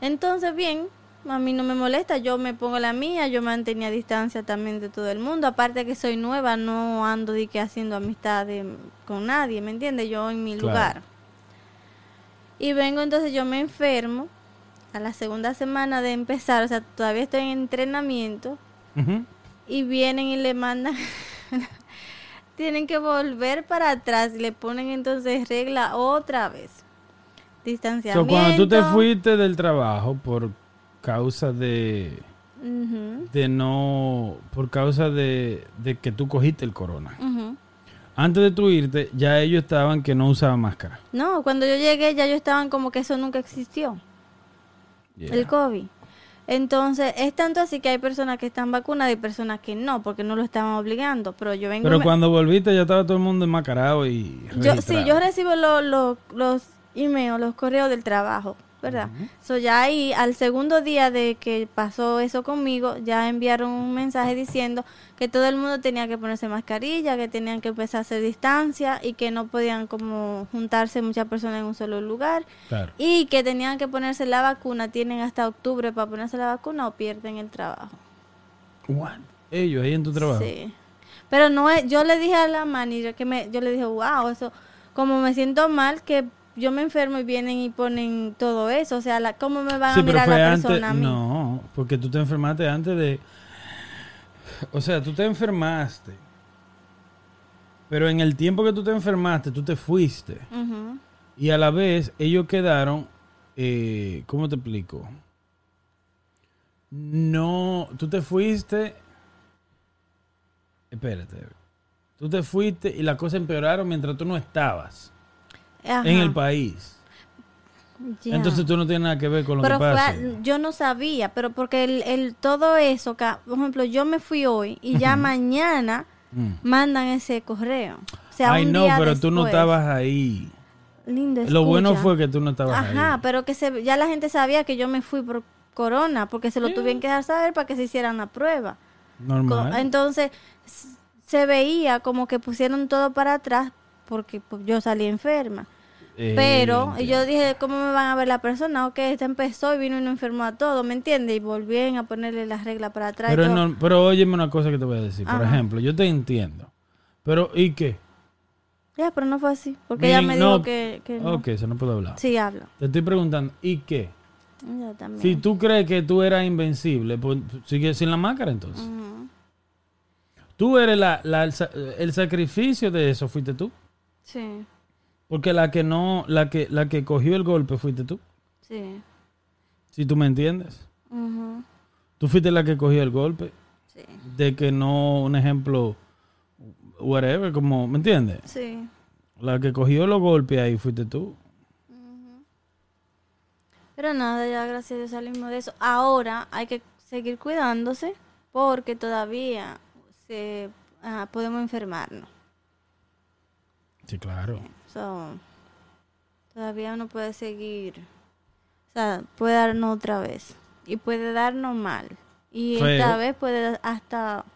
Entonces, bien, a mí no me molesta, yo me pongo la mía, yo mantenía distancia también de todo el mundo, aparte que soy nueva, no ando de que haciendo amistades con nadie, ¿me entiendes? Yo en mi Claro. lugar. Y vengo entonces, yo me enfermo a la segunda semana de empezar, o sea, todavía estoy en entrenamiento Y vienen y le mandan, tienen que volver para atrás y le ponen entonces regla otra vez. So, Distanciamiento. cuando tú te fuiste del trabajo por causa de, de no, por causa de, de que tú cogiste el corona. Antes de tú irte, ya ellos estaban que no usaban máscara. No, cuando yo llegué ya yo estaban como que eso nunca existió, Yeah. el COVID. Entonces, es tanto así que hay personas que están vacunadas y personas que no, porque no lo estaban obligando. Pero yo vengo... Pero me- cuando volviste ya estaba todo el mundo enmascarado y yo, sí, yo recibo lo- lo- los emails, los correos del trabajo, ¿verdad? So, ya ahí, al segundo día de que pasó eso conmigo, ya enviaron un mensaje diciendo que todo el mundo tenía que ponerse mascarilla, que tenían que empezar a hacer distancia y que no podían como juntarse muchas personas en un solo lugar. Claro. Y que tenían que ponerse la vacuna, tienen hasta octubre para ponerse la vacuna o pierden el trabajo. What? Ellos ahí en tu trabajo. Sí. Pero no es, yo le dije a la manager que me, yo le dije, wow, eso, como me siento mal que yo me enfermo y vienen y ponen todo eso, o sea, la, ¿cómo me van Sí, a mirar la antes. persona a mí? No, porque tú te enfermaste antes de. O sea, tú te enfermaste. Pero en el tiempo que tú te enfermaste, tú te fuiste. Y a la vez, ellos quedaron. Eh, ¿Cómo te explico? No, tú te fuiste. Espérate. Tú te fuiste y las cosas empeoraron mientras tú no estabas Ajá. en el país. Entonces tú no tienes nada que ver con lo pero que pasa. yo no sabía, pero porque el, el todo eso, por ejemplo, yo me fui hoy y ya mañana Mm. mandan ese correo. O sea, Ay, no, pero tú no estabas ahí. Lindo, Lo bueno fue que tú no estabas Ajá, ahí. pero que se, ya la gente sabía que yo me fui por corona, porque se lo tuvieron que dejar saber para que se hicieran la prueba. Normal. Entonces, se veía como que pusieron todo para atrás porque pues, yo salí enferma. Eh, Pero y entiendo. yo dije, ¿cómo me van a ver la persona? Ok, esta empezó y vino y no enfermó a todo, ¿me entiendes? Y volvieron a ponerle las reglas para atrás. y Pero, no- pero óyeme una cosa que te voy a decir. Por ejemplo, yo te entiendo. Pero, ¿y qué? Ya, pero no fue así, porque ella me no- dijo que, que no. Ok, eso no puedo hablar. Sí, hablo. Te estoy preguntando, ¿y qué? Yo también. Si tú crees que tú eras invencible, pues sigue sin la máscara entonces. Ujú. Tú eres la, la- el, el sacrificio de eso, fuiste tú. Sí, Porque la que no, la que, la que cogió el golpe fuiste tú. sí. Si tú me entiendes. Ujú, Tú fuiste la que cogió el golpe. Sí. De que no, un ejemplo, whatever, como, ¿me entiendes? Sí. La que cogió los golpes ahí fuiste tú. Pero nada, ya gracias a Dios salimos de eso. Ahora hay que seguir cuidándose porque todavía se, podemos enfermarnos. Sí, claro. So, todavía uno puede seguir, o sea, puede darnos otra vez y puede darnos mal. Y Feo. esta vez puede hasta...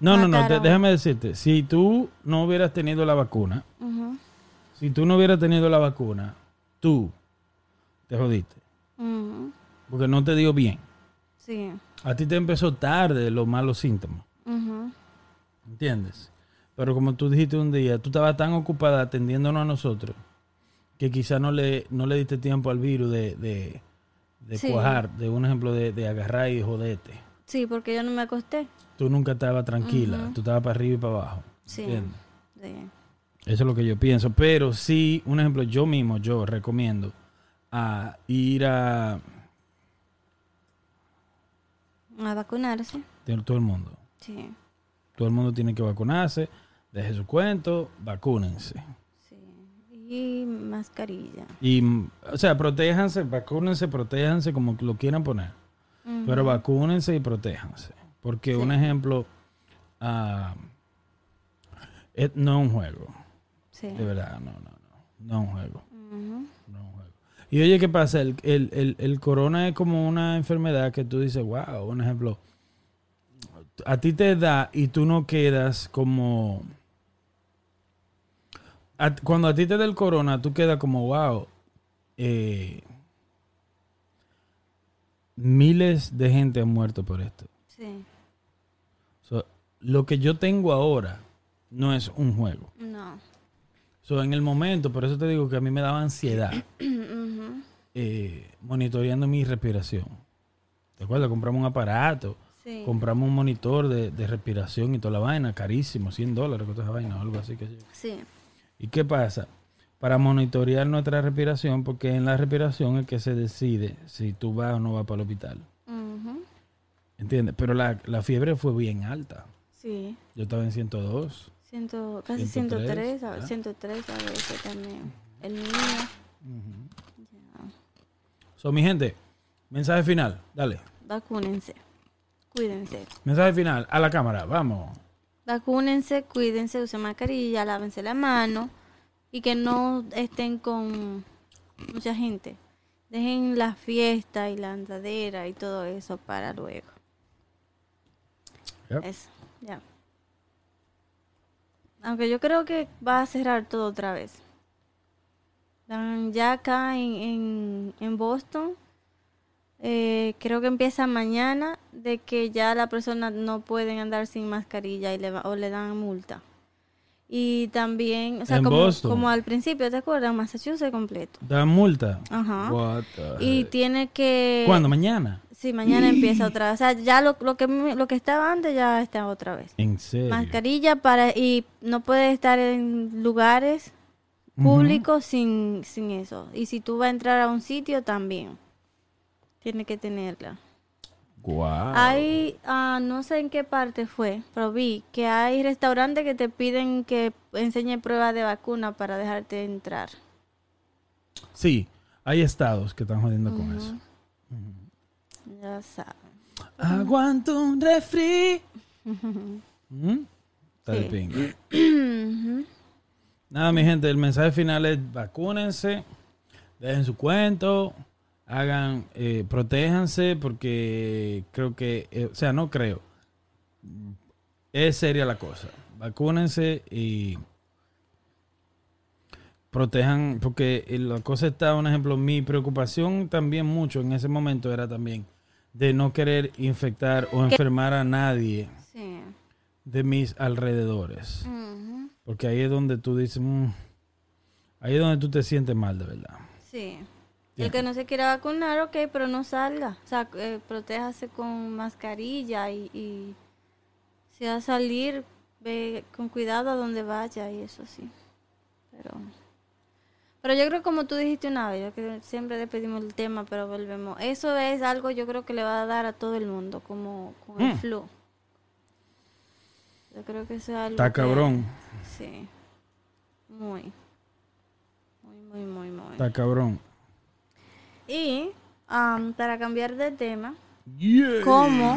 No, no, no, a déjame decirte, si tú no hubieras tenido la vacuna, si tú no hubieras tenido la vacuna, tú te jodiste, porque no te dio bien. Sí. A ti te empezó tarde los malos síntomas, ¿entiendes? Pero como tú dijiste un día, tú estabas tan ocupada atendiéndonos a nosotros que quizás no le, no le diste tiempo al virus de, de, de Sí. cuajar, de un ejemplo de, de agarrar y joderte. Sí, porque yo no me acosté. Tú nunca estabas tranquila, Ujú. tú estabas para arriba y para abajo. Sí. Sí. Eso es lo que yo pienso. Pero sí, un ejemplo, yo mismo, yo recomiendo a ir a A vacunarse. todo el mundo. Sí. Todo el mundo tiene que vacunarse. Deje su cuento, vacúnense. Y mascarilla. Y, o sea, protéjanse, vacúnense, protéjanse como lo quieran poner. Pero vacúnense y protéjanse. Porque un ejemplo, ah, es- no es un juego. Sí. De verdad, no, no, no. No es un juego. No es un juego. Y oye, ¿qué pasa? El, el, el, el corona es como una enfermedad que tú dices, wow, un ejemplo. A ti te da y tú no quedas como a- cuando a ti te da el corona, tú quedas como, wow, eh, miles de gente han muerto por esto. Sí. So, lo que yo tengo ahora no es un juego. No. So, en el momento, por eso te digo que a mí me daba ansiedad eh, monitoreando mi respiración. ¿Te acuerdas? Compramos un aparato, Sí. compramos un monitor de, de respiración y toda la vaina, carísimo, 100 dólares, con toda esa vaina o algo así que. Sí. ¿Y qué pasa? Para monitorear nuestra respiración, porque en la respiración es que se decide si tú vas o no vas para el hospital. ¿Entiendes? Pero la, la fiebre fue bien alta. Sí. Yo estaba en 102. Ciento, casi 103, 103, a, ¿ah? 103 a veces también. El niño. So, mi gente, mensaje final, dale. Vacúnense. Cuídense. Mensaje final, a la cámara, vamos. Vacúnense, cuídense, usen mascarilla, lávense la mano y que no estén con mucha gente. Dejen la fiesta y la andadera y todo eso para luego. Yep. Eso, ya. Aunque yo creo que va a cerrar todo otra vez. Ya acá en, en, en Boston, eh, creo que empieza mañana de que ya las personas no pueden andar sin mascarilla y le va- o le dan multa. Y también, o sea, como, al principio, ¿te acuerdas? Massachusetts completo. ¿Da multa? Ajá. What the Y tiene que... ¿Cuándo? ¿Mañana? Sí, mañana empieza otra vez. O sea, ya lo, lo, que, lo que estaba antes ya está otra vez. ¿En serio? Mascarilla para y no puedes estar en lugares públicos sin, sin eso. Y si tú vas a entrar a un sitio también. Tienes que tenerla. Wow. Hay, ah, no sé en qué parte fue, pero vi que hay restaurantes que te piden que enseñe prueba de vacuna para dejarte entrar. Sí, hay estados que están jodiendo con eso. Ya saben. Aguanto un refri. ¿Mm? Está de pinga. Nada, mi gente, el mensaje final es vacúnense, dejen su cuento, hagan, eh, protéjanse, porque creo que, eh, o sea, no creo. Es seria la cosa. Vacúnense y protejan, porque la cosa está, un ejemplo, mi preocupación también mucho en ese momento era también de no querer infectar o enfermar a nadie Sí. de mis alrededores. Porque ahí es donde tú dices, "Mm", ahí es donde tú te sientes mal, de verdad. Sí. El que no se quiera vacunar, ok, pero no salga. O sea, eh, protéjase con mascarilla y, y si va a salir, ve con cuidado a donde vaya y eso sí. Pero, pero yo creo como tú dijiste una vez, yo que siempre le pedimos el tema, pero volvemos. Eso es algo yo creo que le va a dar a todo el mundo, como con el Mm. flu. Yo creo que eso es algo Está que- cabrón. Sí. Muy. Muy, muy, muy, muy. Está cabrón. Y am, para cambiar de tema, Yeah. ¿cómo?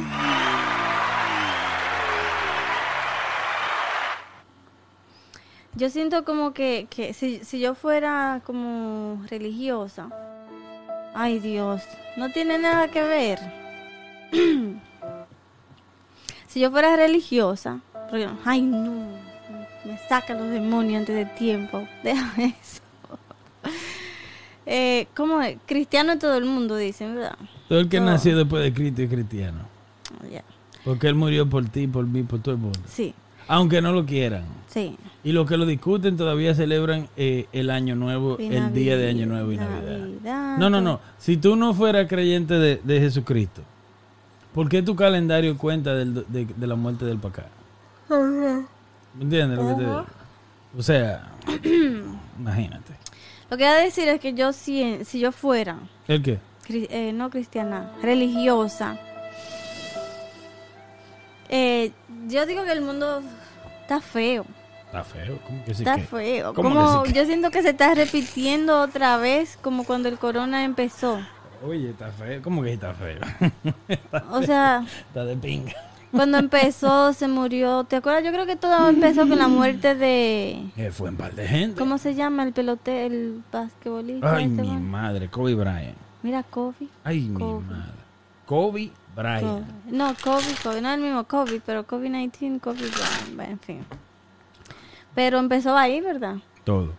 Yo siento como que, que si, si yo fuera como religiosa, ay Dios, no tiene nada que ver. si yo fuera religiosa, porque, ay no, me sacan los demonios antes de tiempo, déjame eso. Eh, ¿Cómo es? Cristiano es todo el mundo, dicen, ¿verdad? Todo el que No. nació después de Cristo es cristiano. Ah. Porque Él murió por ti, por mí, por todo el mundo. Sí, Aunque no lo quieran. sí. Y los que lo discuten todavía celebran eh, el Año Nuevo, Y el día de Año Nuevo y Navidad. Navidad, No, no, no. Si tú no fueras creyente de, de Jesucristo, ¿por qué tu calendario cuenta del- de, de la muerte del pacá? ¿Me entiendes lo que te digo? O sea, imagínate. Lo que voy a decir es que yo si, si yo fuera, ¿El qué? cri- eh, no cristiana, religiosa, eh, yo digo que el mundo está feo, Está feo. ¿Cómo que sí está que? feo. ¿Cómo que Como sí yo siento que se está repitiendo otra vez como cuando el corona empezó. Oye, está feo. ¿Cómo que está feo? O sea, está de pinga. Cuando empezó se murió, ¿te acuerdas? Yo creo que todo empezó con la muerte de Eh, fue un par de gente. ¿Cómo se llama el pelote, el basquetbolista? Ay, mi madre. Kobe Bryant. Mira, Kobe. Ay, mi Kobe. madre. Kobe Bryant. Kobe. No, Kobe, Kobe, no es el mismo Kobe, pero COVID-19, Kobe Bryant, bueno, en fin. Pero empezó ahí, ¿verdad? Todo.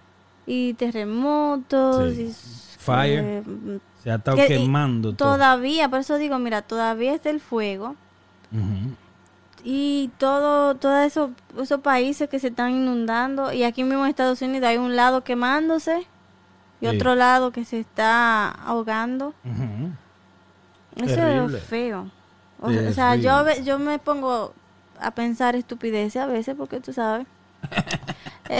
Y terremotos. Sí. y, Fire. eh, Se ha estado que- quemando todo. Todavía, por eso digo, mira, todavía está el fuego. Ujú. Y todo, todos esos, esos países que se están inundando. Y aquí mismo en Estados Unidos hay un lado quemándose y Sí. otro lado que se está ahogando. Eso Terrible. es feo. O, o sea, yo, yo me pongo a pensar estupideces a veces porque tú sabes.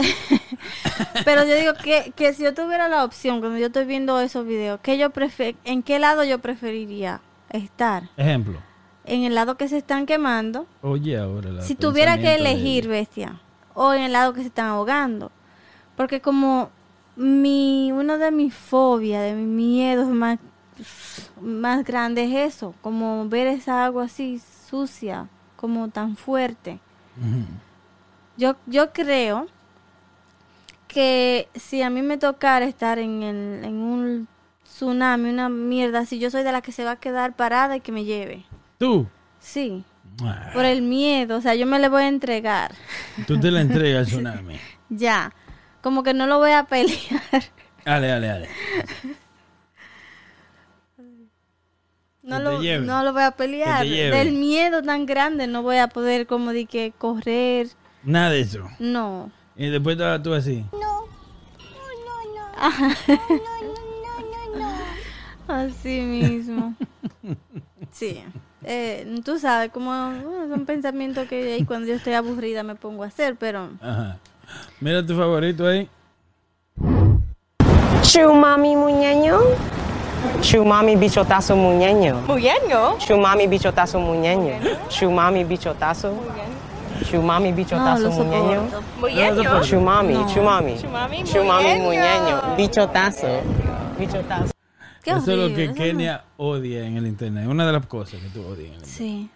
Pero yo digo que, que si yo tuviera la opción, cuando yo estoy viendo esos videos, que yo prefe- ¿en qué lado yo preferiría estar? Ejemplo. ¿En el lado que se están quemando? Oye, ahora la si tuviera que de elegir, bestia, o en el lado que se están ahogando. Porque como mi uno de mis fobias, de mis miedos más, más grandes es eso, como ver esa agua así sucia, como tan fuerte. Yo, yo creo que si a mí me tocara estar en, el- en un tsunami, una mierda, si yo soy de la que se va a quedar parada y que me lleve. Tú. Sí, Ah, por el miedo, o sea, yo me le voy a entregar. Tú te la entregas al tsunami. Ya, como que no lo voy a pelear. Dale, dale, dale. No lo, no lo voy a pelear. Del miedo tan grande no voy a poder como de que correr. Nada de eso. No. Y después estabas tú así. Así mismo. Sí. Eh, tú sabes, como uh, son pensamientos que ahí cuando yo estoy aburrida me pongo a hacer, pero Ajá. Mira tu favorito ahí. Chumami muñeño. Chumami bichotazo muñeño. Muñeño. Chumami bichotazo muñeño. Chumami bichotazo. Chumami bichotazo No, muñeño. Muñeño. Chumami, chumami. Chumami muñeño. Bichotazo. Bichotazo. Qué Eso es lo que no- Kenia odia en el internet. Una de las cosas que tú odias en el Sí.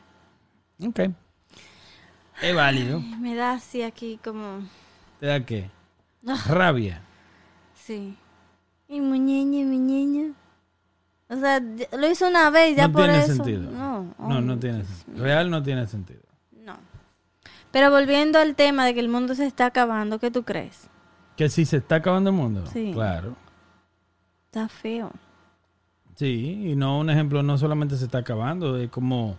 internet. Ok. Es válido. Me da así aquí como ¿Te da qué? Rabia. sí. Y muñeña, muñeña. O sea, lo hizo una vez ya no por tiene eso. sentido. No, no, oh, no tiene sentido. Real no tiene sentido. no. Pero volviendo al tema de que el mundo se está acabando, ¿qué tú crees? Que si se está acabando el mundo. Sí. Claro. Está feo. Sí, y no un ejemplo, no solamente se está acabando, es como...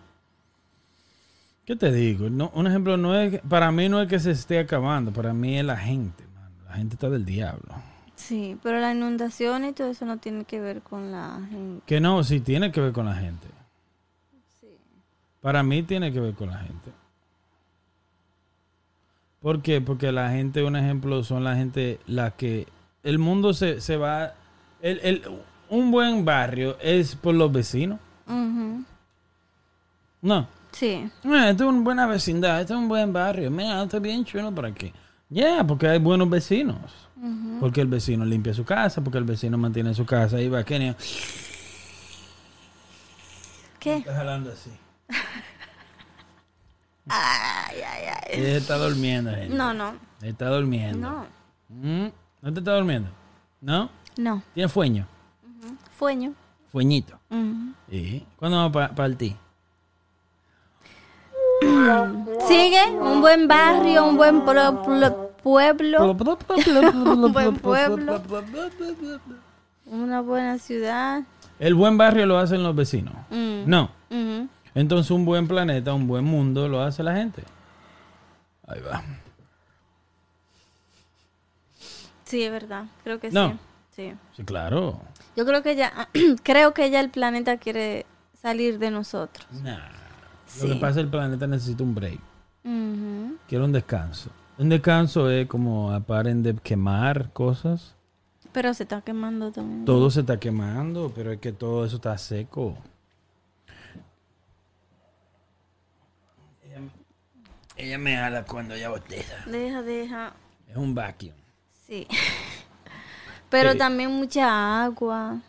¿Qué te digo? No, un ejemplo no es... Para mí no es que se esté acabando, para mí es la gente. La gente está del diablo. Sí, pero la inundación y todo eso no tiene que ver con la gente. Que no, sí tiene que ver con la gente. Para mí tiene que ver con la gente. ¿Por qué? Porque la gente, un ejemplo, son la gente la que... El mundo se, se va... El, el- un buen barrio es por los vecinos. Ujú. No. Sí. Ah, esto es una buena vecindad, esto es un buen barrio. Mira, está bien chulo por aquí. Ya, porque hay buenos vecinos. Ujú. Porque el vecino limpia su casa, porque el vecino mantiene su casa. Ahí va Kenia. ¿Qué? Está jalando así. Ay, ay, ay. Ella está durmiendo, gente. No, no. Está durmiendo. No. Mm, ¿No te está durmiendo? ¿No? No. ¿Tiene fueño? Fueño. Fueñito. Ujú. ¿Y cuándo vamos a partir? Sigue, un buen barrio, un buen pueblo, un buen pueblo, una buena ciudad. El buen barrio lo hacen los vecinos. Mm. No. Entonces un buen planeta, un buen mundo lo hace la gente. Ahí va. Sí, es verdad, creo que No. sí. Sí. Sí, claro. Yo creo que ya, creo que ya el planeta quiere salir de nosotros. Nah. Sí. Lo que pasa es que el planeta necesita un break. Quiero un descanso. Un descanso es como paren de quemar cosas. Pero se está quemando también. Todo se está quemando, pero es que todo eso está seco. Ella, ella me jala cuando ella botella. Deja, deja. Es un vacuum. Sí. Pero Sí. también mucha agua.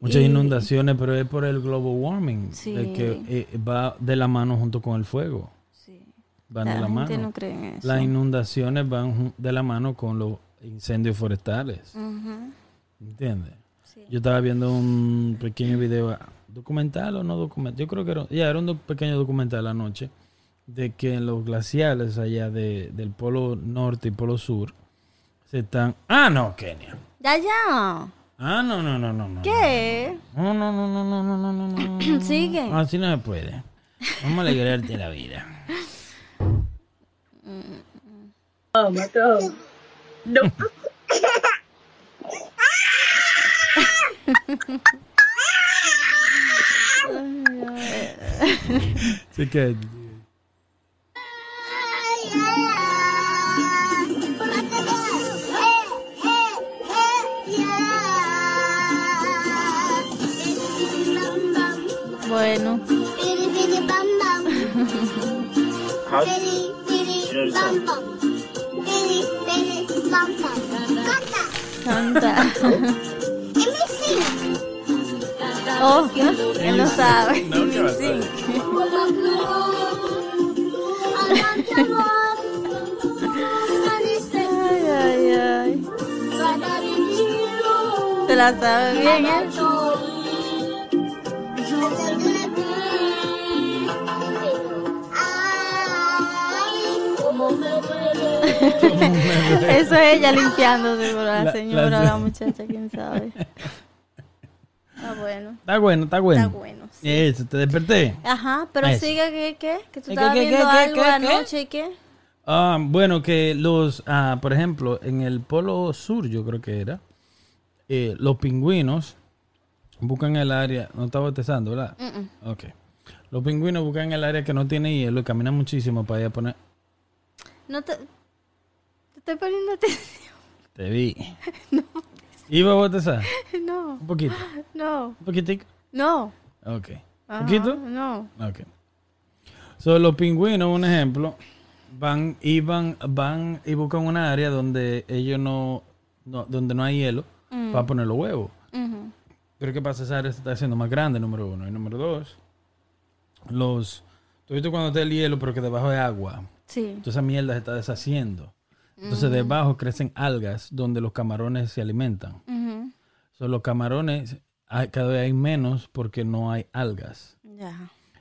Muchas Y- inundaciones, pero es por el global warming. Sí. que eh, va de la mano junto con el fuego. Sí. Van La de la gente mano. no cree en eso. Las inundaciones van de la mano con los incendios forestales. Ujú. ¿Entiendes? Yo estaba viendo un pequeño video, documental o no documental. Yo creo que era, ya era un doc- pequeño documental anoche de que en los glaciales allá de, del polo norte y polo sur Se están. Ah, no, Kenia. Ya, ya. Ah, no, no, no, no. no. ¿Qué? No, no, no, no, no, no, no, no. no. Sigue. Así no se puede. Vamos a alegrarte la vida. Oh, mató. No. No. Se queda. Canta. Oh, él no sabe. Ay, ay, ay. Se la sabe bien, ¿eh? Eso es ella limpiándose, pero la, La- señora, la- la, muchacha, quién sabe. Ah, bueno. Está bueno, está bueno. Está bueno, sí. Eso, te desperté. Ajá, pero Eso. sigue que, ¿qué? Que tú ¿Qué, estabas viendo qué, algo qué, anoche y qué. Ah, bueno, que los, ah, por ejemplo, en el polo sur, yo creo que era, eh, los pingüinos buscan el área, no está botezando, ¿verdad? Ok. Los pingüinos buscan el área que no tiene hielo y caminan muchísimo para ir a poner. No te... Estoy poniendo atención. Te vi. ¿Iba a botezar? No, Un poquito. no, Un poquitico. no. Ok. Ajá, ¿Poquito? No. Ok. So, los pingüinos, un ejemplo, van y van, van y buscan una área donde ellos no, no- donde no hay hielo Mm. para poner los huevos. Ujú. Pero ¿qué pasa? Esa área se está haciendo más grande, número uno. Y número dos, los... ¿Tú has visto cuando está el hielo, pero que debajo hay agua? Sí. Entonces esa mierda se está deshaciendo. Entonces debajo crecen algas donde los camarones se alimentan. So, los camarones hay- cada vez hay menos porque no hay algas.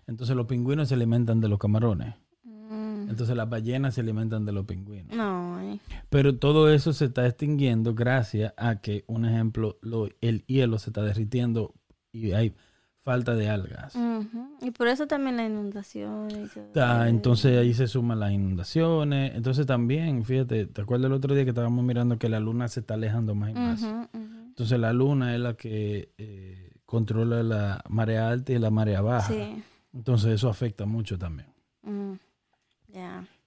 Entonces los pingüinos se alimentan de los camarones. Mm. Entonces las ballenas se alimentan de los pingüinos. No. Pero todo eso se está extinguiendo gracias a que, un ejemplo, lo- el hielo se está derritiendo y hay falta de algas. Y por eso también la inundación. y todo eso. entonces ahí se suman las inundaciones. Entonces también, fíjate, ¿te acuerdas el otro día que estábamos mirando que la luna se está alejando más y más? Entonces la luna es la que eh, controla la marea alta y la marea baja. Sí. Entonces eso afecta mucho también. Mm.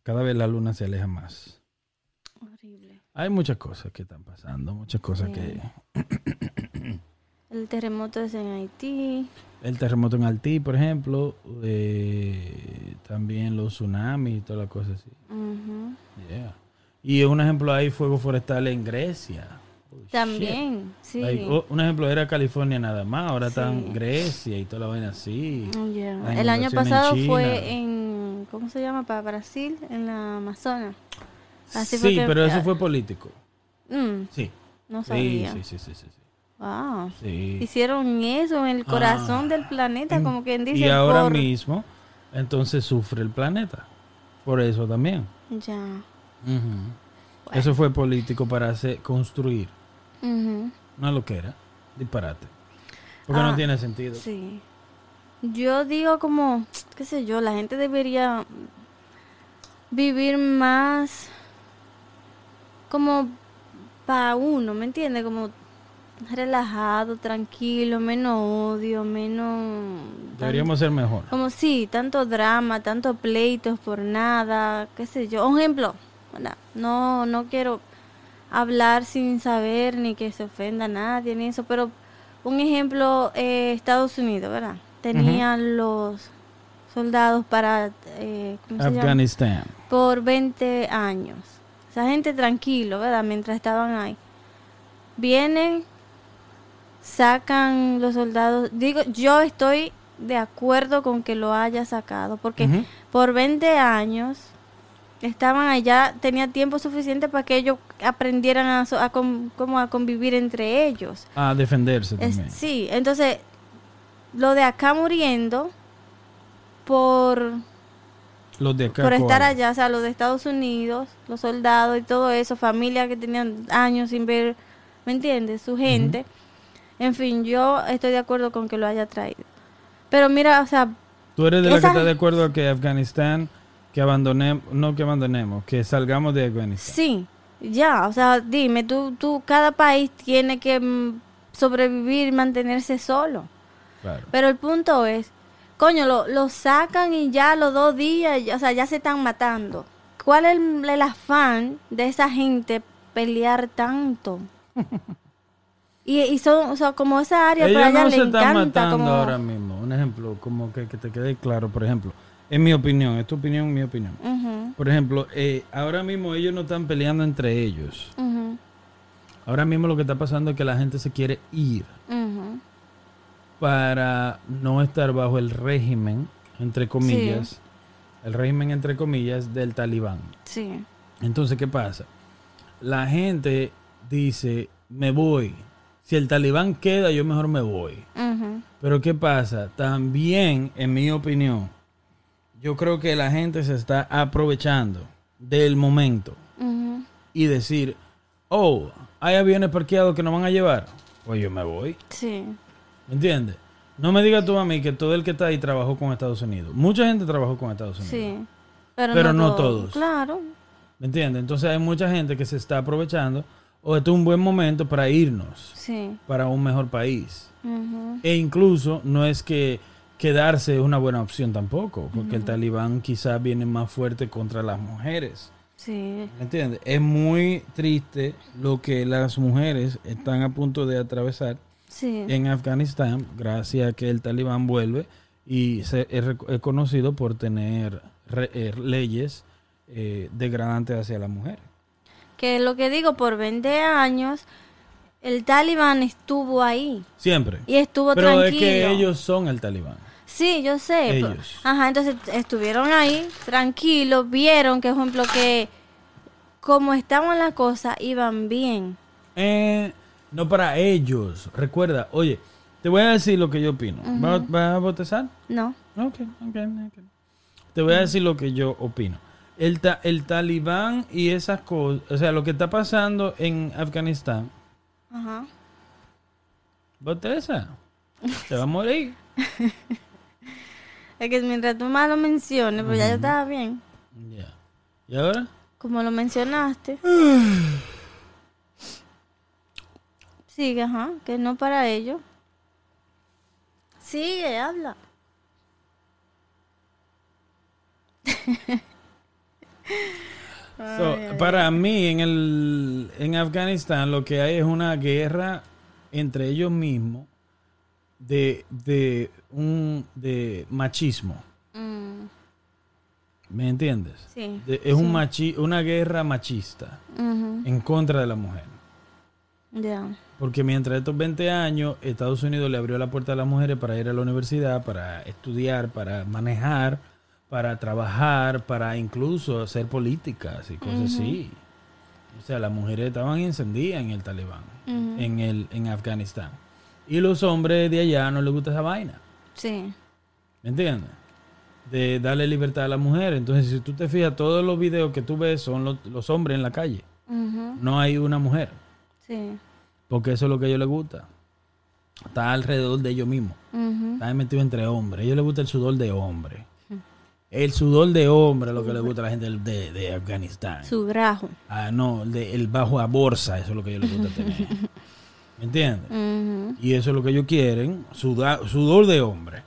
Cada vez la luna se aleja más. Horrible. Hay muchas cosas que están pasando, muchas cosas Sí. que... El terremoto es en Haití. El terremoto en Haití, por ejemplo, eh, también los tsunamis y todas las cosas así. Yeah. Y un ejemplo hay fuego forestal en Grecia. Oh, shit. También, sí. Like, oh, un ejemplo era California nada más, ahora Sí. en Grecia y toda la vaina así. El año en pasado fue en, ¿cómo se llama? Para Brasil, en la Amazonas. Así sí, pero eso fue político. mm, Sí. no sabía. sí, sí, sí, sí, sí. Wow. Sí. Hicieron eso en el corazón Ah. del planeta, En- como quien dice. y ahora por- mismo, entonces sufre el planeta. Por eso también. Ya. Eso fue político para hacer, construir. Ujú. No lo que era. Disparate. Porque Ah, no tiene sentido. Sí. Yo digo como, qué sé yo, la gente debería vivir más como para uno, ¿me entiendes? Como relajado, tranquilo, menos odio, menos... Deberíamos ser mejor. Como sí, tanto drama, tanto pleitos por nada, qué sé yo. Un ejemplo, no, no quiero hablar sin saber ni que se ofenda a nadie ni eso, pero un ejemplo, eh, Estados Unidos, ¿verdad? Tenían los soldados para, eh, ¿cómo se llama? Afganistán. Por 20 años. Esa gente tranquilo, ¿verdad? Mientras estaban ahí. Vienen, sacan los soldados. Digo, yo estoy de acuerdo con que lo haya sacado, porque por 20 años estaban allá, tenía tiempo suficiente para que ellos aprendieran a, a con- como a convivir entre ellos. A defenderse Es- también. sí, entonces lo de acá muriendo por Los de acá. por estar allá, o sea, los de Estados Unidos, los soldados y todo eso, familias que tenían años sin ver, ¿me entiendes? Su gente. En fin, yo estoy de acuerdo con que lo haya traído. Pero mira, o sea, ¿Tú eres de la que está de acuerdo que Afganistán, que abandonemos, no que abandonemos, que salgamos de Afganistán? sí, ya, o sea, dime, tú, tú, cada país tiene que mm, sobrevivir, mantenerse solo. Claro. Pero el punto es, coño, lo, lo sacan y ya los dos días, ya- o sea, ya se están matando. ¿Cuál es el, el afán de esa gente pelear tanto? y, y son, o sea, como esa área Ellos para allá no le se están matando Como, ahora mismo. Un ejemplo, como que, que te quede claro, por ejemplo, en mi opinión, es tu opinión, mi opinión. Por ejemplo, eh, ahora mismo ellos no están peleando entre ellos. Ahora mismo lo que está pasando es que la gente se quiere ir para no estar bajo el régimen, entre comillas, el régimen, entre comillas, del talibán. Sí. Entonces, ¿qué pasa? La gente dice, me voy. Si el talibán queda, yo mejor me voy. Pero ¿qué pasa? También, en mi opinión, yo creo que la gente se está aprovechando del momento y decir, oh, hay aviones parqueados que nos van a llevar. Pues yo me voy. Sí. ¿Me entiendes? No me digas tú a mí que todo el que está ahí trabajó con Estados Unidos. Mucha gente trabajó con Estados Unidos. Sí. Pero, Pero no, no todo. todos. Claro. ¿Me entiendes? Entonces hay mucha gente que se está aprovechando. O este es un buen momento para irnos Sí. para un mejor país. E incluso no es que quedarse es una buena opción tampoco, porque el talibán quizás viene más fuerte contra las mujeres. Sí. ¿Me entiendes? Es muy triste lo que las mujeres están a punto de atravesar Sí. en Afganistán, gracias a que el talibán vuelve y se, es, es conocido por tener re- eh, leyes eh, degradantes hacia la mujer. Que lo que digo, por 20 años, el talibán estuvo ahí. Siempre. Y estuvo Pero tranquilo. es que ellos son el talibán. Sí, yo sé. pero- Ellos. Ajá, entonces estuvieron ahí, tranquilos, vieron que, por ejemplo, que como estaban las cosas, iban bien. Eh, no para ellos. Recuerda, oye, te voy a decir lo que yo opino. ¿Va- ¿Vas a botezar? No. Ok, ok, ok. Te voy a decir lo que yo opino. El, ta- el talibán y esas cosas, o sea, lo que está pasando en Afganistán, Ajá. boteza. Te va a morir. Es que mientras tú más lo menciones, pues ya yo estaba bien. Ya. ¿Y ahora? Como lo mencionaste. Sigue, ajá, que no para ello. Sigue, habla. So, para mí, en, el, en Afganistán, lo que hay es una guerra entre ellos mismos de, de, un, de machismo. Mm, ¿Me entiendes? Sí, De- es un machi, una guerra machista en contra de la mujer. Ya. Porque mientras estos 20 años, Estados Unidos le abrió la puerta a las mujeres para ir a la universidad, para estudiar, para manejar, para trabajar, para incluso hacer políticas y cosas así. O sea, las mujeres estaban encendidas en el talibán, en, el, en Afganistán. Y los hombres de allá no les gusta esa vaina. Sí. ¿Me entiendes? De darle libertad a la mujer. Entonces, si tú te fijas, todos los videos que tú ves son los, los hombres en la calle. No hay una mujer. Sí. Porque eso es lo que a ellos les gusta. Está alrededor de ellos mismos. Está metido entre hombres. A ellos les gusta el sudor de hombre. El sudor de hombre es lo que le gusta a la gente de, de Afganistán. Su grajo. Ah, no, el, de- el bajo a bolsa, eso es lo que ellos les gusta tener. ¿Me entiendes? Y eso es lo que ellos quieren, suda- sudor de hombre.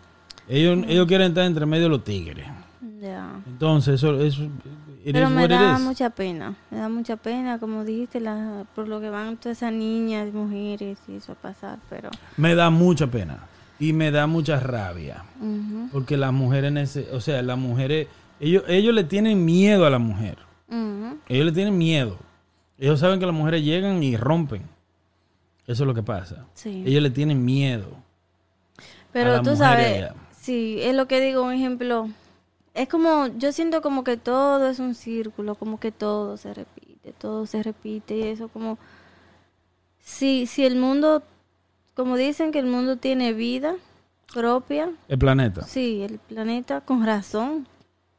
Ellos, ellos quieren estar entre medio de los tigres. Ya. Entonces, eso, eso it Pero me da mucha pena, me da mucha pena, como dijiste, la, por lo que van todas esas niñas, mujeres y eso a pasar, pero... Me da mucha pena y me da mucha rabia. Porque las mujeres, o sea, las mujeres, ellos, ellos le tienen miedo a la mujer. Ellos le tienen miedo. Ellos saben que las mujeres llegan y rompen. Eso es lo que pasa. Sí. Ellos le tienen miedo. a Pero la tú mujer sabes, ella. sí, es lo que digo, un ejemplo, es como, yo siento como que todo es un círculo, como que todo se repite, todo se repite y eso como, si, si el mundo, como dicen que el mundo tiene vida propia, El planeta. sí, el planeta con razón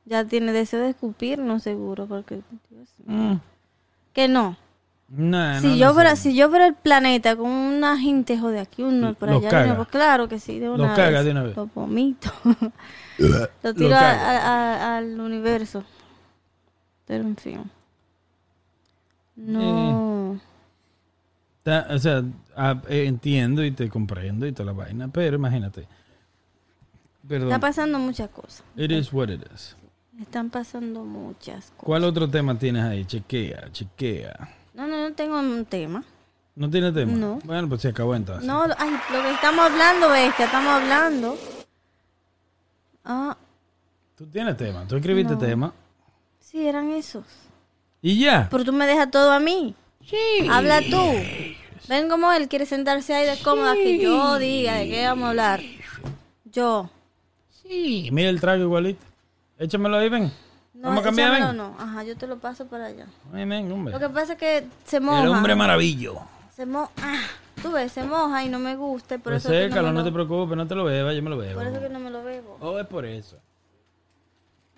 ya tiene deseo de escupirnos seguro, porque Dios mío. Mm. que no. Nah, si no yo fuera, necesariamente. si yo fuera el planeta con una gente de aquí, uno por allá, caga. no, pues claro que sí, de una caga vez. de una vez. Lo vomito. Lo tiro a- caga. a- a- al universo. Pero en fin. No. Ta- o sea, ah, eh, entiendo y te comprendo y toda la vaina, pero imagínate. Perdón. Está pasando muchas cosas. It is what it is. Están pasando muchas cosas. ¿Cuál otro tema tienes ahí? Chequea, chequea. No, no, no tengo un tema. ¿No tiene tema? No. Bueno, pues se acabó entonces. No, ay, lo que estamos hablando, bestia, estamos hablando. Ah, Tú tienes tema, tú escribiste No. tema. sí, eran esos. Y ya. Pero tú me dejas todo a mí. Sí. Habla tú. Ven como él quiere sentarse ahí de cómoda que yo diga de qué vamos a hablar. Yo. Sí. Mira el trago igualito. Échamelo ahí, ven. No, Vamos a cambiar, ven. no. Ajá, yo te lo paso para allá. Ven, ven, hombre. Lo que pasa es que se moja. El hombre maravillo. Se moja. Ah, tú ves, se moja y no me gusta. Por Pues eso es que sécalo, no, te preocupes, no te lo bebas, yo me lo bebo. Por eso que no me lo bebo. Oh, es por eso.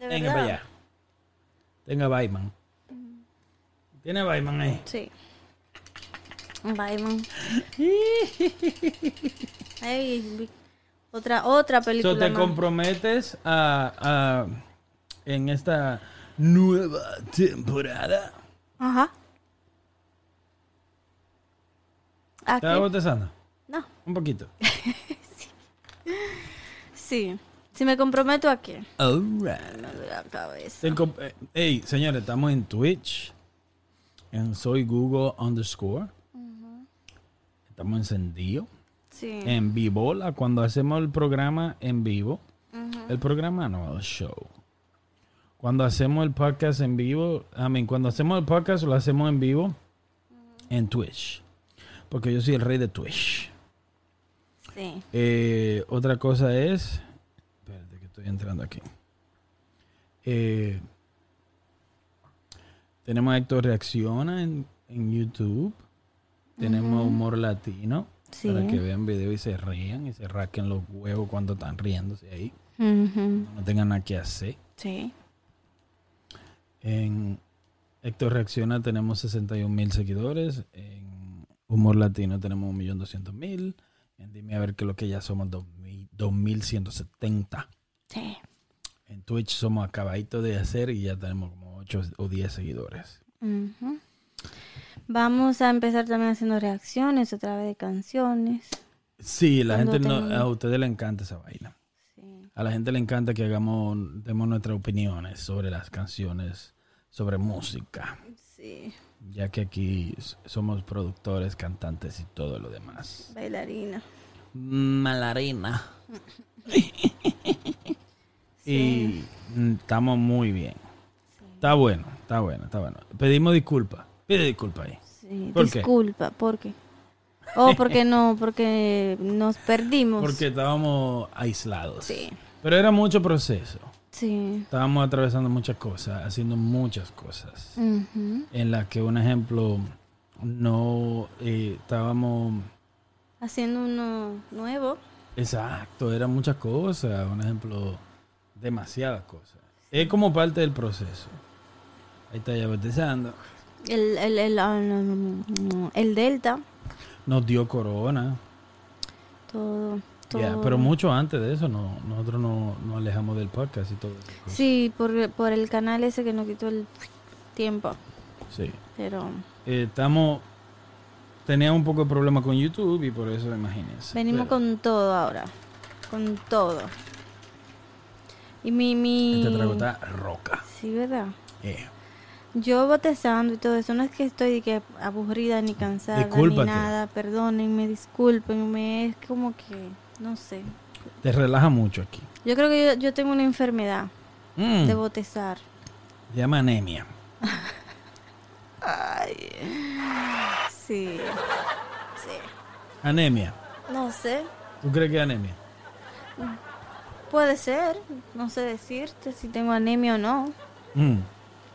De Venga verdad. para allá. Tenga Bayman. ¿Tiene Bayman ahí? Sí. Bye, man. Ay, otra, otra película. So, te comprometes a, a- en esta nueva temporada. Ajá. ¿A botezando? No. Un poquito. Sí. Si me comprometo a qué. Te com- eh, Hey, señores, estamos en Twitch. En Soy Google underscore. Estamos encendidos. Sí. En vivo, la- cuando hacemos el programa en vivo. El programa no, el show. Cuando hacemos el podcast en vivo, I mean, cuando hacemos el podcast lo hacemos en vivo en Twitch. Porque yo soy el rey de Twitch. Sí. Eh, otra cosa es. Espérate que estoy entrando aquí. Eh, tenemos a Héctor Reacciona en, en YouTube. Tenemos Humor Latino. Sí. Para que vean videos y se rían y se raquen los huevos cuando están riéndose ahí. No tengan nada que hacer. Sí. En Héctor Reacciona tenemos 61 mil seguidores. En Humor Latino tenemos 1.200.000. En Dime a ver qué es lo que ya somos 2.000 2.170. Sí. En Twitch somos acabaditos de hacer y ya tenemos como 8 o 10 seguidores. Ujú. Vamos a empezar también haciendo reacciones otra vez de canciones. Sí, la gente no, a ustedes les encanta esa vaina. A la gente le encanta que hagamos, demos nuestras opiniones sobre las canciones, sobre música. Sí. Ya que aquí somos productores, cantantes y todo lo demás. Bailarina. Malarina. Y mm, estamos muy bien. Está bueno, está bueno, está bueno. Pedimos disculpas. Pide disculpas ahí. Sí. ¿Por qué? Disculpa, ¿por qué? Oh, porque no, porque nos perdimos. Porque estábamos aislados. Sí. Pero era mucho proceso. Sí. Estábamos atravesando muchas cosas, haciendo muchas cosas. En las que, un ejemplo, no eh, estábamos. Haciendo uno nuevo. Exacto, eran muchas cosas. Un ejemplo, demasiadas cosas. Es como parte del proceso. Ahí está ya bautizando. El, el, el, ah, no, no, no, no. el Delta. Nos dio corona. Todo. pero mucho antes de eso, no, nosotros no- nos alejamos del podcast y todo. Sí, por, por el canal ese que nos quitó el tiempo. Sí. Pero Eh, estamos. Teníamos un poco de problema con YouTube y por eso, imagínense. venimos Pero con todo ahora. Con todo. Y mi. mi... Este trago está roca. Sí, ¿verdad? Eh, Yo botezando y todo eso, no es que estoy que aburrida ni cansada Discúlpate. ni nada, perdónenme, discúlpenme, es como que, no sé. te relaja mucho aquí. Yo creo que yo, yo tengo una enfermedad Mm, de botezar. se llama anemia. Ay, sí, sí. Anemia. No sé, ¿Tú crees que es anemia? puede ser, no sé decirte si tengo anemia o no. Mm.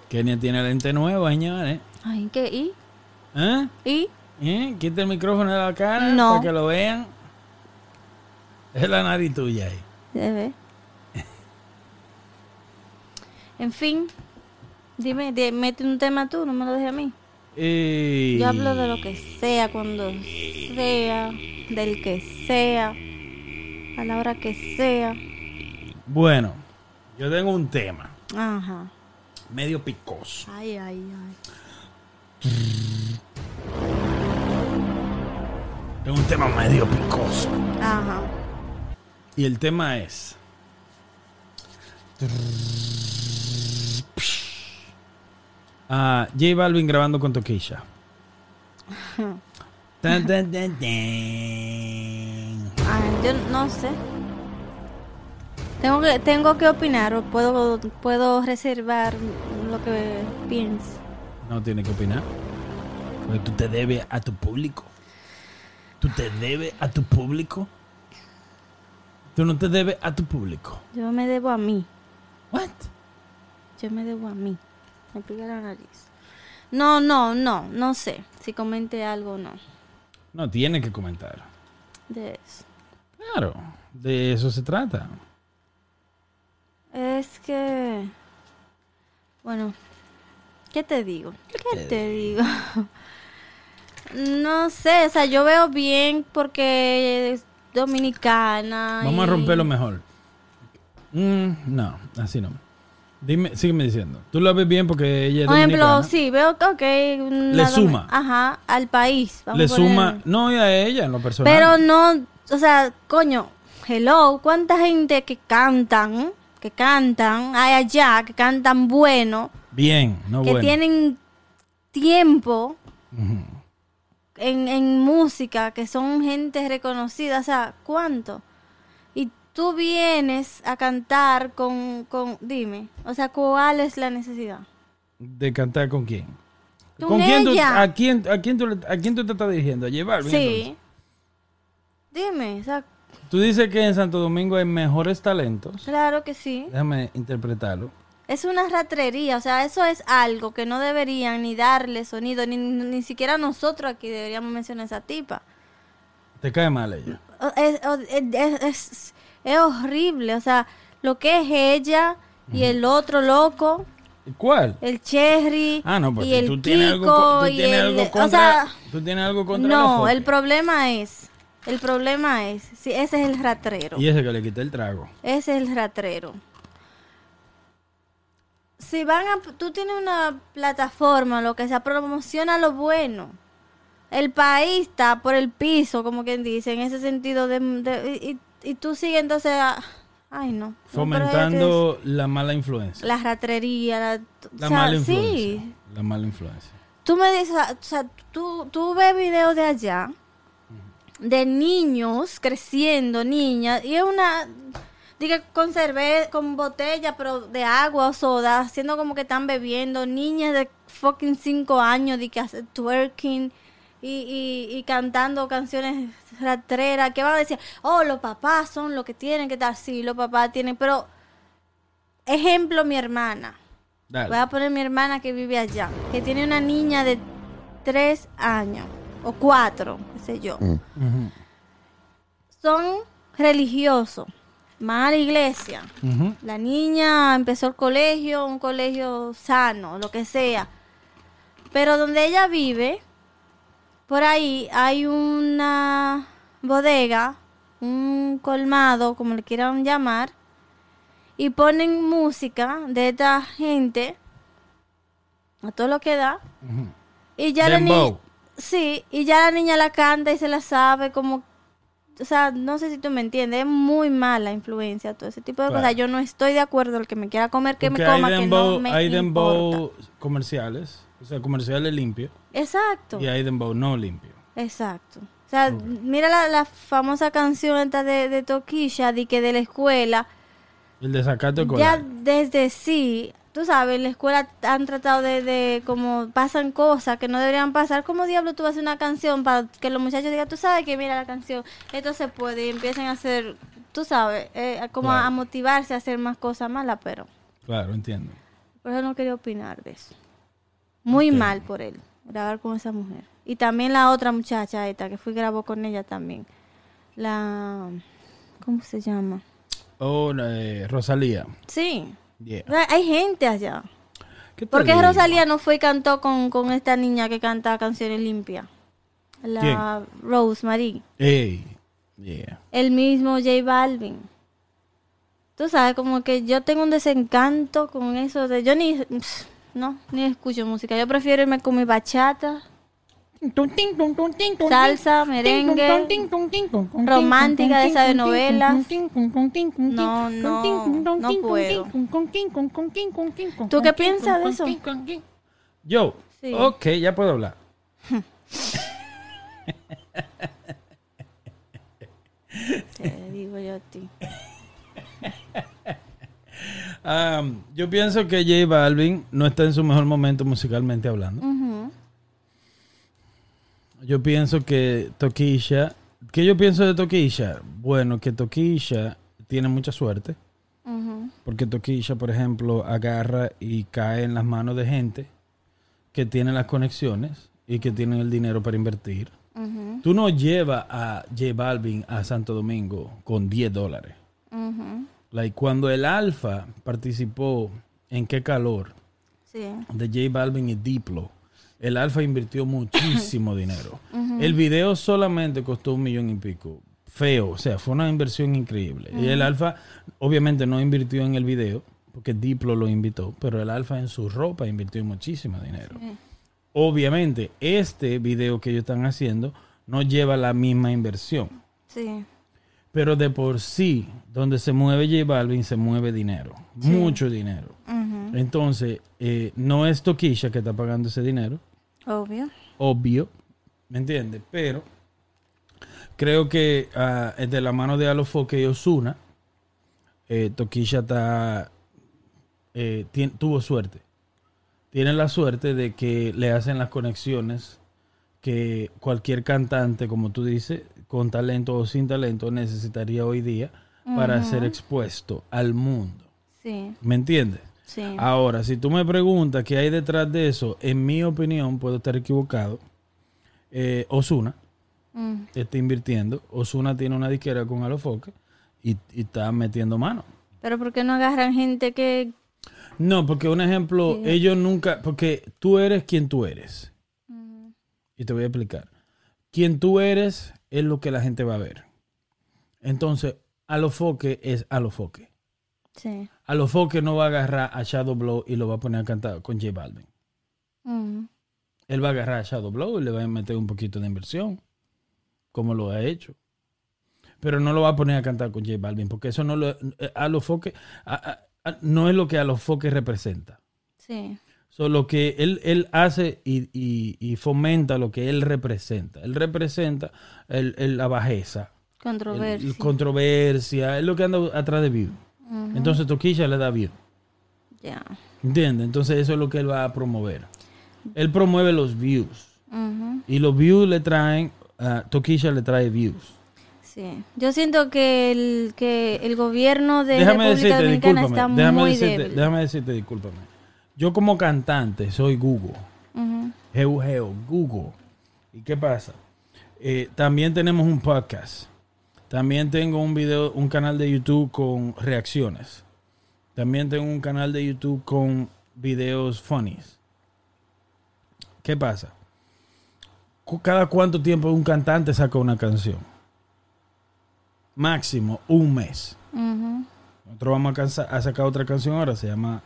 Kenia tiene lente nuevo, señores. Ay, ¿qué? ¿Y? ¿Eh? ¿Y? ¿Eh? Quita el micrófono de la cara No. para que lo vean. Es la nariz tuya ahí. Debe. En fin, dime, di- mete un tema tú, no me lo dejes a mí. Yo hablo de lo que sea, cuando sea, del que sea, a la hora que sea. Bueno, yo tengo un tema Ajá. Medio picoso. Ay, ay, ay. Tengo un tema medio picoso. Ajá. Y el tema es. Ah, J Balvin grabando con tan. Ay, yo no sé. Tengo que, tengo que opinar o puedo, puedo reservar lo que piense. No tiene que opinar. Porque tú te debes a tu público. Tú te debes a tu público. Tú no te debes a tu público. Yo me debo a mí. What? Yo me debo a mí. Me pica la nariz. No, no, no, no sé. Si comente algo o no. No tiene que comentar. De eso. Claro, de eso se trata. Es que. Bueno. ¿Qué te digo? ¿Qué, te digo? no sé, o sea, yo veo bien porque es dominicana. Vamos a y- romperlo mejor. Mm, no, así no. Dime, sígueme diciendo. Tú la ves bien porque ella es Por ejemplo, dominicana. sí, veo que. ok, Le suma. Ajá, al país. vamos Le a suma, no y a ella en lo personal. Pero no, o sea, coño, hello, ¿cuánta gente que cantan, que cantan, hay allá, que cantan bueno, bien, no que bueno. tienen tiempo en, en música, que son gente reconocida, o sea, ¿cuánto? Y tú vienes a cantar con, con, dime, o sea, ¿cuál es la necesidad? ¿De cantar con quién? Con ¿Con quién tú, a, quién, a, quién tú, ¿A quién tú te estás dirigiendo? ¿A entonces? Sí. Dime, o sea, Tú dices que en Santo Domingo hay mejores talentos. claro que sí. Déjame interpretarlo. Es una ratrería, o sea, eso es algo que no deberían ni darle sonido, ni, ni siquiera nosotros aquí deberíamos mencionar a esa tipa. Te cae mal ella. O- Es, o- es- es- es horrible, o sea, lo que es ella y el otro loco, ¿Cuál? el Cherry Ah, no, y el tú tienes algo, y el- o contra, sea, tú tienes algo contra no, el problema es, el problema es, sí, ese es el ratrero. Y ese que le quité el trago. Ese es el ratrero. Si van a, tú tienes una plataforma, lo que sea, promociona lo bueno. El país está por el piso, como quien dice, en ese sentido de, de- y, y tú sigues entonces, a- ay no. Fomentando la mala influencia. la ratrería, la, o La sea, mala influencia. sí. La mala influencia. Tú me dices, o sea, tú, tú ves videos de allá, de niños creciendo, niñas, y es una, diga, con cerveza, con botella, pero de agua o soda, haciendo como que están bebiendo, niñas de fucking 5 años, de que hacen twerking y, y, y cantando canciones ratreras, que van a decir, oh, los papás son los que tienen que estar, sí, los papás tienen, pero, ejemplo, mi hermana. Dale. Voy a poner mi hermana que vive allá, que tiene una niña de tres años o cuatro, qué sé yo. Ujú. Son religiosos, van a la iglesia. La niña empezó el colegio, un colegio sano, lo que sea. Pero donde ella vive, por ahí hay una bodega, un colmado, como le quieran llamar, y ponen música de esta gente a todo lo que da. Y ya la niña. Sí, y ya la niña la canta y se la sabe como, o sea, no sé si tú me entiendes, es muy mala influencia todo ese tipo de Claro. cosas. Yo no estoy de acuerdo, el que me quiera comer que Porque me coma, que no me hay dembow comerciales, o sea, comerciales limpios, Exacto, y hay dembow no limpio. exacto. O sea, mira la, la famosa canción esta de, de Toquilla, de que de la escuela, El desacato ya escolar. desde sí, tú sabes, en la escuela han tratado de, de como pasan cosas que no deberían pasar. ¿Cómo diablo tú vas a hacer una canción para que los muchachos digan, tú sabes que mira la canción, esto se puede y empiecen a hacer, tú sabes, eh, como Claro. a motivarse a hacer más cosas malas, pero Claro, entiendo. por eso no quería opinar de eso. Muy mal por él, grabar con esa mujer. Y también la otra muchacha esta, que fui y grabó con ella también. La... ¿Cómo se llama? Oh, eh, Rosalía. Sí, Yeah. O sea, Hay gente allá. ¿Qué te ¿Por qué? Rosalía no fue y cantó con, con esta niña que canta canciones limpias? La Rosemary. Ey, yeah. El mismo J Balvin. Tú sabes, como que yo tengo un desencanto con eso de... Yo ni... pff, No, ni escucho música. Yo prefiero irme con mi bachata, salsa, merengue, romántica de esa de novela. No, no, no puedo. ¿Tú qué piensas de eso? Yo, Sí. ok, ya puedo hablar. Te digo yo a ti. Um, yo pienso que J Balvin no está en su mejor momento musicalmente hablando. Yo pienso que Toquilla, ¿qué yo pienso de Toquilla? Bueno, que Toquilla tiene mucha suerte, porque Toquilla, por ejemplo, agarra y cae en las manos de gente que tiene las conexiones y que tienen el dinero para invertir. Tú no llevas a J Balvin a Santo Domingo con 10 dólares. Like, cuando el Alfa participó en Qué Calor Sí. de J Balvin y Diplo, el Alfa invirtió muchísimo dinero. El video solamente costó un millón y pico. Feo, o sea, fue una inversión increíble. Y el Alfa obviamente no invirtió en el video, porque Diplo lo invitó, pero el Alfa en su ropa invirtió muchísimo dinero. Obviamente, este video que ellos están haciendo no lleva la misma inversión. Sí. Pero de por sí, donde se mueve J Balvin, se mueve dinero. Mucho dinero. Entonces, eh, no es Toquilla que está pagando ese dinero, Obvio. obvio, ¿me entiendes? Pero creo que ah, de la mano de Alofoque y Osuna, eh, Toquilla está, eh, tuvo suerte. Tiene la suerte de que le hacen las conexiones que cualquier cantante, como tú dices, con talento o sin talento, necesitaría hoy día para ser expuesto al mundo. Sí. ¿Me entiendes? Sí. Ahora, si tú me preguntas qué hay detrás de eso, en mi opinión, puedo estar equivocado. Eh, Osuna Mm. está invirtiendo. Osuna tiene una disquera con Alofoque y, y está metiendo mano. Pero ¿por qué no agarran gente que... No, porque un ejemplo, Sí. ellos nunca, porque tú eres quien tú eres. Y te voy a explicar. Quien tú eres es lo que la gente va a ver. Entonces, Alofoque es Alofoque. Sí. Alofoque no va a agarrar a Shadow Blow y lo va a poner a cantar con J Balvin. Mm. Él va a agarrar a Shadow Blow y le va a meter un poquito de inversión, como lo ha hecho. Pero no lo va a poner a cantar con J Balvin, porque eso no lo, eh, a los foques, a- a- a- no es lo que a los foques representa. Sí. So, lo que él, él hace y, y- y fomenta lo que él representa. Él representa el- el- la bajeza, Controversia. el controversia, es lo que anda atrás de Entonces Toquilla le da view. Ya. ¿Entiendes? Entonces eso es lo que él va a promover. Él promueve los views. Y los views le traen, a Toquilla le trae views. Sí. Yo siento que el, que el gobierno de déjame República decirte, Dominicana discúlpame, está déjame muy decirte, débil. déjame decirte, discúlpame. Yo como cantante soy Google. Geo, geo, Google. ¿Y qué pasa? Eh, también tenemos un podcast. También tengo un video, un canal de YouTube con reacciones. También tengo un canal de YouTube con videos funnies. ¿Qué pasa? Cada cuánto tiempo un cantante saca una canción. Máximo un mes. Nosotros vamos a, sacar otra canción ahora, se llama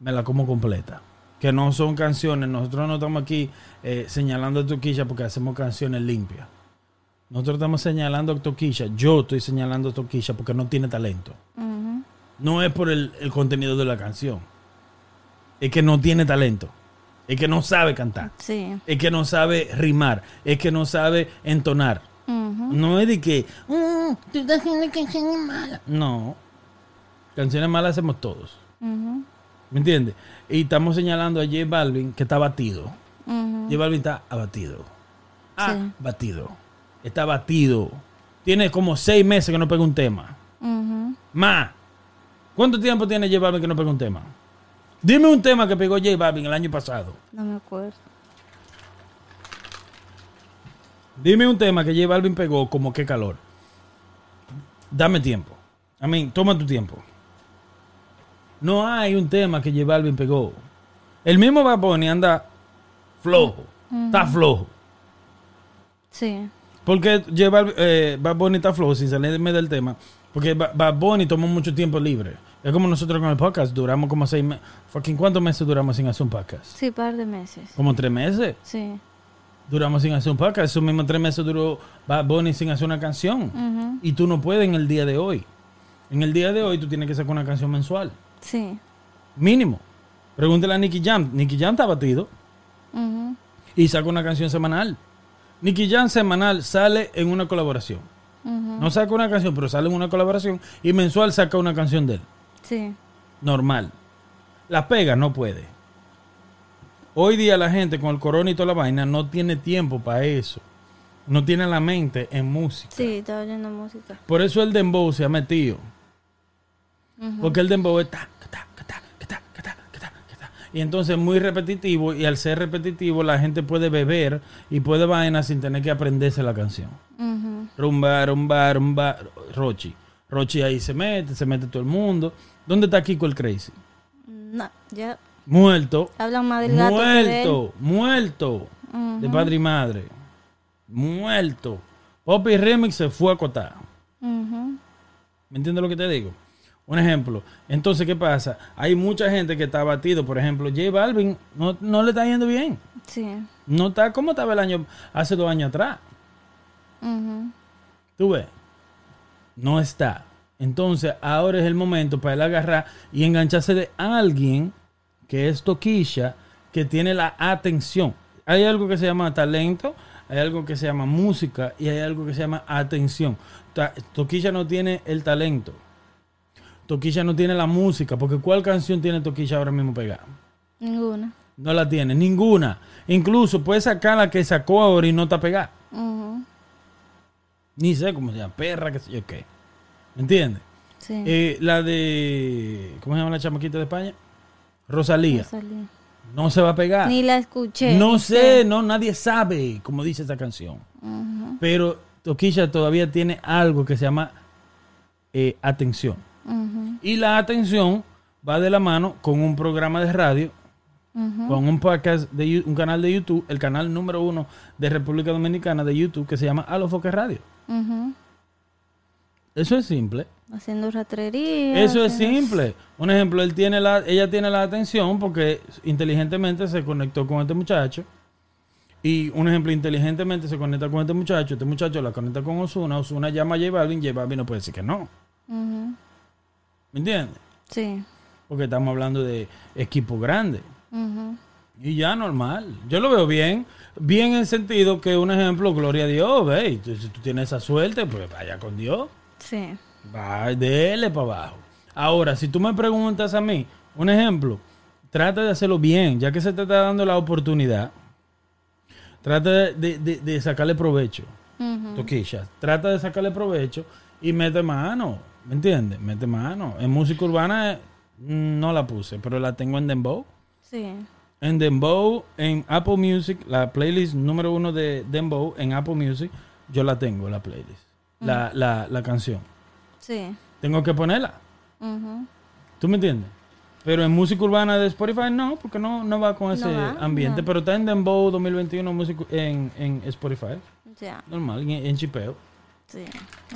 Me la como completa. Que no son canciones, nosotros no estamos aquí eh, señalando a Toquilla porque hacemos canciones limpias. Nosotros estamos señalando a Toquilla, yo estoy señalando a Toquilla porque no tiene talento. No es por el, el contenido de la canción. Es que no tiene talento. Es que no sabe cantar. Sí. Es que no sabe rimar. Es que no sabe entonar. No es de que, "Mm, tú estás haciendo canciones malas. No. Canciones malas hacemos todos. ¿Me entiendes? Y estamos señalando a J Balvin que está abatido. J Balvin está abatido. Sí. Está abatido. Tiene como seis meses que no pega un tema. Ujú. Más. ¿Cuánto tiempo tiene J Balvin que no pega un tema? Dime un tema que pegó J Balvin el año pasado. No me acuerdo. Dime un tema que J Balvin pegó como qué calor. Dame tiempo. A mí, toma tu tiempo. No hay un tema que J Balvin pegó. El mismo Bad Bunny anda flojo. Está flojo. Sí. Porque Balvin, eh, Bad Bunny está flojo, sin salirme del tema. Porque Ba- Bad Bunny tomó mucho tiempo libre. Es como nosotros con el podcast. Duramos como seis meses. Fucking, ¿cuántos meses duramos sin hacer un podcast? Sí, par de meses. Como tres meses. Sí. Duramos sin hacer un podcast. Esos mismos tres meses duró Bad Bunny sin hacer una canción. Y tú no puedes en el día de hoy. En el día de hoy tú tienes que sacar una canción mensual. Sí. Mínimo. Pregúntale a Nicky Jam. Nicky Jam está batido y saca una canción semanal. Nicky Jam semanal sale en una colaboración. No saca una canción, pero sale en una colaboración y mensual saca una canción de él. Sí. Normal. La pega no puede. Hoy día la gente con el corona y toda la vaina no tiene tiempo para eso. No tiene la mente en música. Sí, estaba oyendo música. Por eso el dembow se ha metido. Porque el dembow es ta, ca, ta, ca, ta, ca, ta, ca, ta, ca, ta, ca, ta. Y entonces es muy repetitivo y al ser repetitivo la gente puede beber y puede vaina sin tener que aprenderse la canción. Rumba, rumba, rumba. Rochi. Rochi ahí se mete, se mete todo el mundo. ¿Dónde está Kiko el Crazy? No, ya. Muerto. Hablan más del gato que. Muerto, muerto. De padre y madre. Muerto. Poppy Remix se fue a acotar. ¿Me entiendes lo que te digo? Un ejemplo. Entonces, ¿qué pasa? Hay mucha gente que está abatido. Por ejemplo, J Balvin no, no le está yendo bien. Sí. No está como estaba el año, hace dos años atrás. Ujú. ¿Tú ves? No está. Entonces, ahora es el momento para él agarrar y engancharse de alguien que es Toquilla, que tiene la atención. Hay algo que se llama talento, hay algo que se llama música y hay algo que se llama atención. Toquilla no tiene el talento. Toquilla no tiene la música, porque ¿cuál canción tiene Toquilla ahora mismo pegada? Ninguna. No la tiene, ninguna. Incluso puede sacar la que sacó ahora y no está pegada. Ni sé cómo se llama, perra, que sé yo qué. ¿Me entiendes? Sí. Eh, la de. ¿Cómo se llama la chamaquita de España? Rosalía. Rosalía. No se va a pegar. Ni la escuché. no sé, no, nadie sabe cómo dice esta canción. Pero Toquilla todavía tiene algo que se llama eh, atención. Y la atención va de la mano con un programa de radio, con un podcast, de un canal de YouTube, el canal número uno de República Dominicana de YouTube que se llama A los Foques Radio. Eso es simple. Haciendo ratrería. Eso es simple. Un ejemplo, él tiene la, ella tiene la atención porque inteligentemente se conectó con este muchacho. Y un ejemplo, inteligentemente se conecta con este muchacho. Este muchacho la conecta con Osuna. Osuna llama a J Balvin. J Balvin no puede decir que no. Ujú. ¿Me entiendes? Sí. Porque estamos hablando de equipo grande. Ujú. Y ya normal. Yo lo veo bien. Bien en el sentido que, un ejemplo, gloria a Dios, ve. Si tú tienes esa suerte, pues vaya con Dios. Sí. Va, dele para abajo. Ahora, si tú me preguntas a mí, un ejemplo, trata de hacerlo bien, ya que se te está dando la oportunidad. Trata de, de- sacarle provecho. Toquilla, trata de sacarle provecho y mete mano. ¿Me entiendes? Mete mano. En música urbana eh, no la puse, pero la tengo en Dembow. Sí. En Dembow, en Apple Music, la playlist número uno de Dembow en Apple Music, yo la tengo, la playlist. La, la, la canción. Sí. Tengo que ponerla. Ujú. ¿Tú me entiendes? Pero en música urbana de Spotify no, porque no, no va con ese va, ambiente. no. Pero está en Dembow 2021 música, en, en Spotify. Ya. Normal, en, en chipeo. Sí.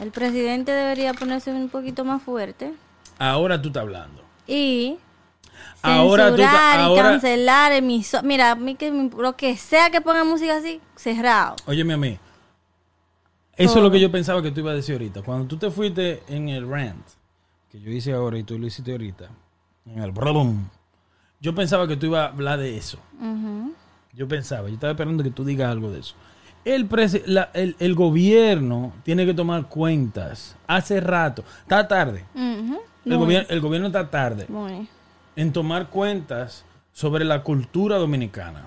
El presidente debería ponerse un poquito más fuerte Ahora tú estás hablando. y Ahora tú ta- y ahora- cancelar emisoras. Mira, a mí que lo que sea que ponga música así, cerrado. Óyeme a mí. Eso es lo que yo pensaba que tú ibas a decir ahorita. Cuando tú te fuiste en el rant, que yo hice ahora y tú lo hiciste ahorita, en el brum, yo pensaba que tú ibas a hablar de eso. Yo pensaba, yo estaba esperando que tú digas algo de eso. El, presi- la- el, el gobierno tiene que tomar cuentas. Hace rato, está tarde. El, Muy, gobier- el gobierno está tarde muy. en tomar cuentas sobre la cultura dominicana.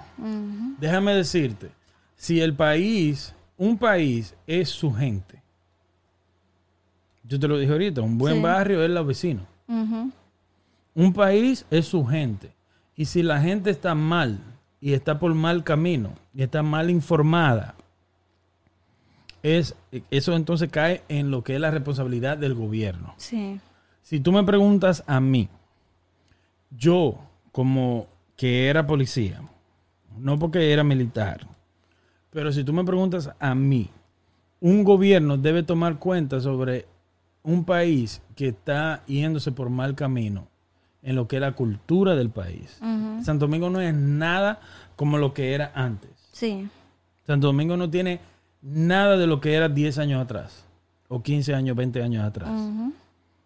Déjame decirte, si el país, un país es su gente, yo te lo dije ahorita, un buen Sí. barrio es los vecinos. Ujú. Un país es su gente. Y si la gente está mal y está por mal camino y está mal informada, es, eso entonces cae en lo que es la responsabilidad del gobierno. Sí. Si tú me preguntas a mí, yo, como que era policía, no porque era militar, pero si tú me preguntas a mí, un gobierno debe tomar cuenta sobre un país que está yéndose por mal camino en lo que es la cultura del país. Santo Domingo no es nada como lo que era antes. Sí. Santo Domingo no tiene nada de lo que era 10 años atrás, o 15 años, 20 años atrás.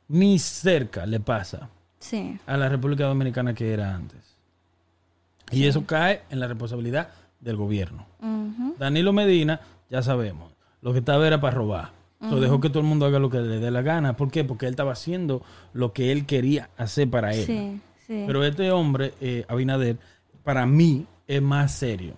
Ni cerca le pasa Sí. a la República Dominicana que era antes. Y eso cae en la responsabilidad del gobierno. Danilo Medina, ya sabemos, lo que estaba era para robar. So, Ujú. dejó que todo el mundo haga lo que le dé la gana. ¿Por qué? Porque él estaba haciendo lo que él quería hacer para él. Sí, sí. Pero este hombre, eh, Abinader, para mí es más serio.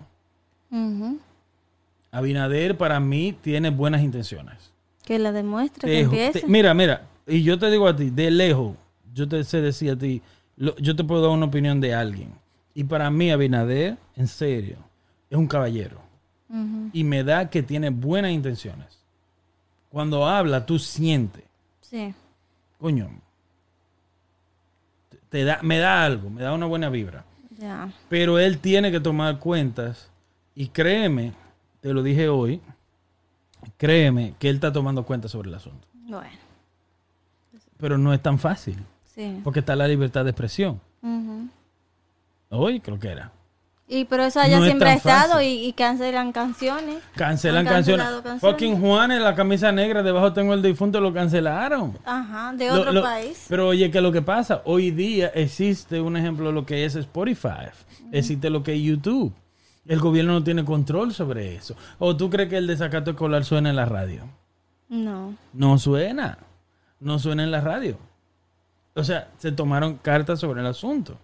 Abinader para mí tiene buenas intenciones. Que la demuestre, que empiece. te- mira, mira, y yo te digo a ti, de lejos, yo te sé decir a ti, lo- yo te puedo dar una opinión de alguien. Y para mí Abinader, en serio, es un caballero. Y me da que tiene buenas intenciones. Cuando habla, tú sientes, Sí. coño, te- da, me da algo, me da una buena vibra. Ya. Pero él tiene que tomar cuentas y créeme, te lo dije hoy, créeme que él está tomando cuentas sobre el asunto. Bueno. Pero no es tan fácil, Sí. porque está la libertad de expresión. Ujú. Hoy creo que era. Y pero eso allá No siempre ha estado y, y cancelan canciones. Cancelan canciones. canciones. Fucking Juanes, la camisa negra, debajo tengo el difunto, lo cancelaron. Ajá, de otro lo- país. Pero oye, que lo que pasa, hoy día existe un ejemplo de lo que es Spotify, existe lo que es YouTube. El gobierno no tiene control sobre eso. ¿O tú crees que el desacato escolar suena en la radio? No. No suena. No suena en la radio. O sea, se tomaron cartas sobre el asunto.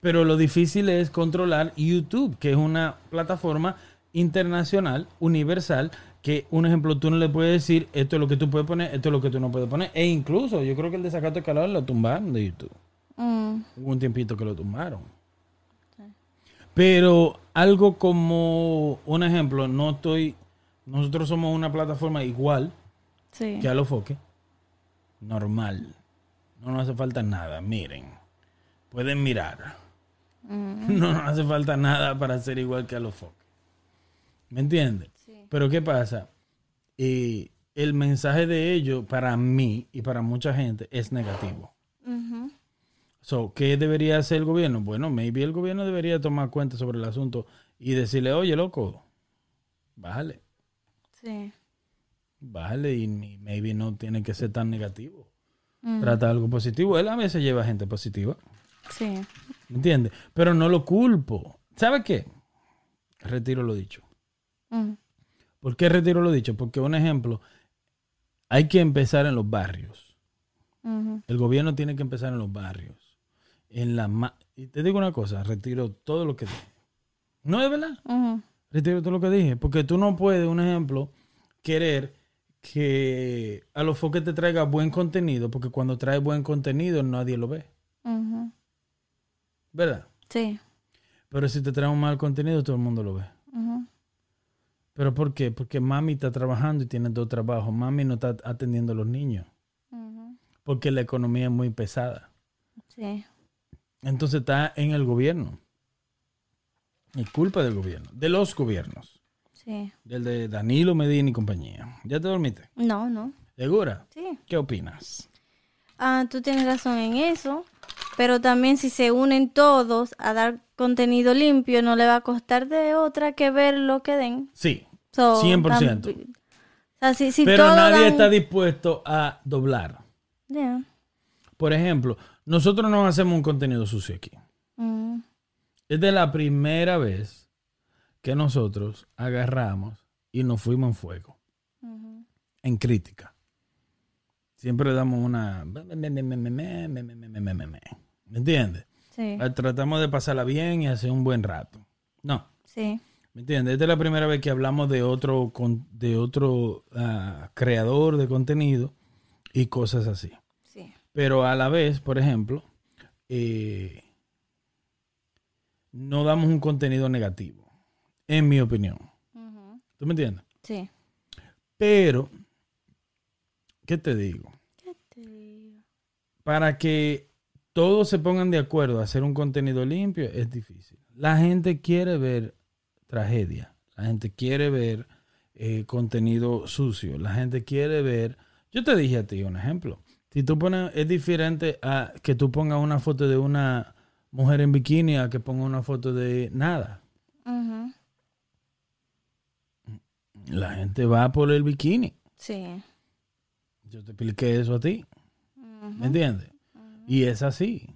Pero lo difícil es controlar YouTube, que es una plataforma internacional, universal, que un ejemplo tú no le puedes decir esto es lo que tú puedes poner, esto es lo que tú no puedes poner. E incluso yo creo que el desacato escolar lo tumbaron de YouTube. Mm. Hubo un tiempito que lo tumbaron. Pero algo como un ejemplo, no estoy. Nosotros somos una plataforma igual Sí. que a los foques. Normal. No nos hace falta nada. Miren. Pueden mirar. Mm. No nos hace falta nada para ser igual que a los foques. ¿Me entiendes? Pero ¿qué pasa? Eh, el mensaje de ellos para mí y para mucha gente es negativo. So, ¿Qué debería hacer el gobierno? Bueno, maybe el gobierno debería tomar cuenta sobre el asunto y decirle, oye, loco, bájale, Sí. bájale y maybe no tiene que ser tan negativo. Mm. Trata algo positivo. Él a veces lleva gente positiva, Sí. ¿me entiendes? Pero no lo culpo. ¿Sabe qué? Retiro lo dicho. Mm. ¿Por qué retiro lo dicho? Porque un ejemplo, hay que empezar en los barrios. El gobierno tiene que empezar en los barrios. En la ma- y te digo una cosa, retiro todo lo que dije. No es verdad. Retiro todo lo que dije. Porque tú no puedes, un ejemplo, querer que a los foques te traiga buen contenido, porque cuando trae buen contenido nadie lo ve. ¿Verdad? Sí. Pero si te trae un mal contenido, todo el mundo lo ve. ¿Pero por qué? Porque mami está trabajando y tiene dos trabajos. Mami no está atendiendo a los niños. Porque la economía es muy pesada. Sí. Entonces está en el gobierno. Es culpa del gobierno. De los gobiernos. Sí. Del de Danilo Medina y compañía. ¿Ya te dormiste? No, no. ¿Segura? Sí. ¿Qué opinas? Ah, tú tienes razón en eso. Pero también si se unen todos a dar contenido limpio, no le va a costar de otra que ver lo que den. Sí. So, 100%. tam- O sea, si, si Pero nadie dan- está dispuesto a doblar. Ya. Por ejemplo, nosotros no hacemos un contenido sucio aquí. Mm. Es de la primera vez que nosotros agarramos y nos fuimos en fuego. En crítica. Siempre le damos una... ¿Me entiendes? Sí. Eh, Tratamos de pasarla bien y hacer un buen rato. No. Sí. ¿Me entiendes? Esta es la primera vez que hablamos de otro, de otro ah, creador de contenido y cosas así. Pero a la vez, por ejemplo, eh, no damos un contenido negativo, en mi opinión. ¿Tú me entiendes? Sí. Pero, ¿qué te digo? ¿Qué te digo? Para que todos se pongan de acuerdo a hacer un contenido limpio, es difícil. La gente quiere ver tragedia. La gente quiere ver eh, contenido sucio. La gente quiere ver. Yo te dije a ti un ejemplo. Si tú pones, es diferente a que tú pongas una foto de una mujer en bikini a que ponga una foto de nada. La gente va por el bikini. Sí. Yo te expliqué eso a ti. ¿Me entiendes? Y es así.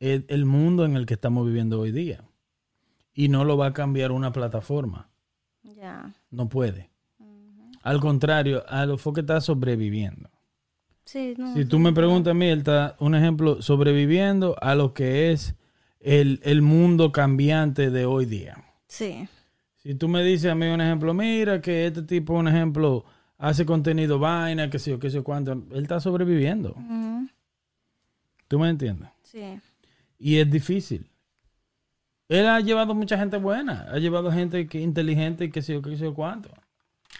Es el mundo en el que estamos viviendo hoy día. Y no lo va a cambiar una plataforma. Ya. No puede. Al contrario, a lo que está sobreviviendo. Sí, no. Si tú me preguntas a mí, él está, un ejemplo, sobreviviendo a lo que es el, el mundo cambiante de hoy día. Sí. Si tú me dices a mí un ejemplo, mira que este tipo, un ejemplo, hace contenido vaina, que sé yo, que sé yo cuánto, él está sobreviviendo. ¿Tú me entiendes? Sí. Y es difícil. Él ha llevado mucha gente buena, ha llevado gente que inteligente y que sé yo, que sé yo cuánto.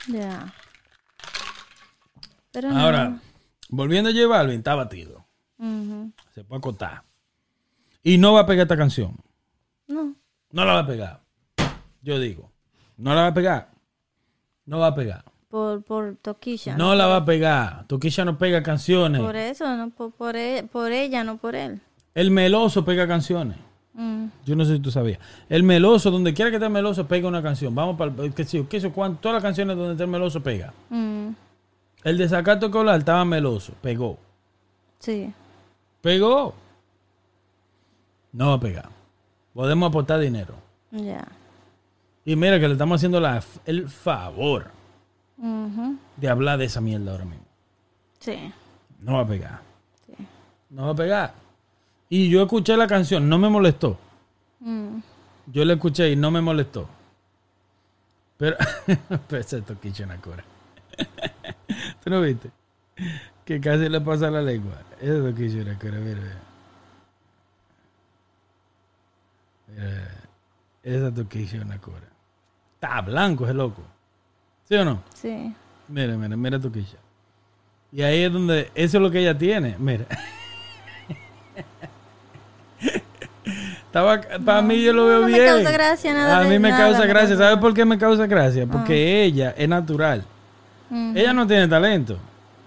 Ya. Pero Ahora, volviendo a J Balvin, está batido. Se puede acotar. Y no va a pegar esta canción. No. No la va a pegar. Yo digo. No la va a pegar. No va a pegar. Por, por Toquilla. No la va a pegar. Toquilla no pega canciones. Por eso, no por, por, e- por ella, no por él. El meloso pega canciones. Mm. Yo no sé si tú sabías. El meloso, donde quiera que esté el meloso, pega una canción. Vamos para el. Que sé yo, que sé cuánto. Todas las canciones donde esté el meloso pega. Mm. El de Sacato Colar estaba meloso. Pegó. Sí. Pegó. No va a pegar. Podemos aportar dinero. Ya. Y mira que le estamos haciendo la- el favor de hablar de esa mierda ahora mismo. Sí. No va a pegar. No va a pegar. Y yo escuché la canción, no me molestó. Mm. Yo la escuché y no me molestó. Pero, pero ese toquicho una cura. ¿Tú no viste? Que casi le pasa la lengua. Ese toquicho una cura, mira. mira. Mira, ese toquicho una cura. Está blanco ese loco. ¿Sí o no? Sí. Mira, mira, mira toquilla. Y ahí es donde, eso es lo que ella tiene. Mira. Estaba, para mí yo lo veo no me bien. causa gracia nada A mí me nada, causa me gracia. ¿Sabes por qué me causa gracia? Porque ella es natural. Ella no tiene talento,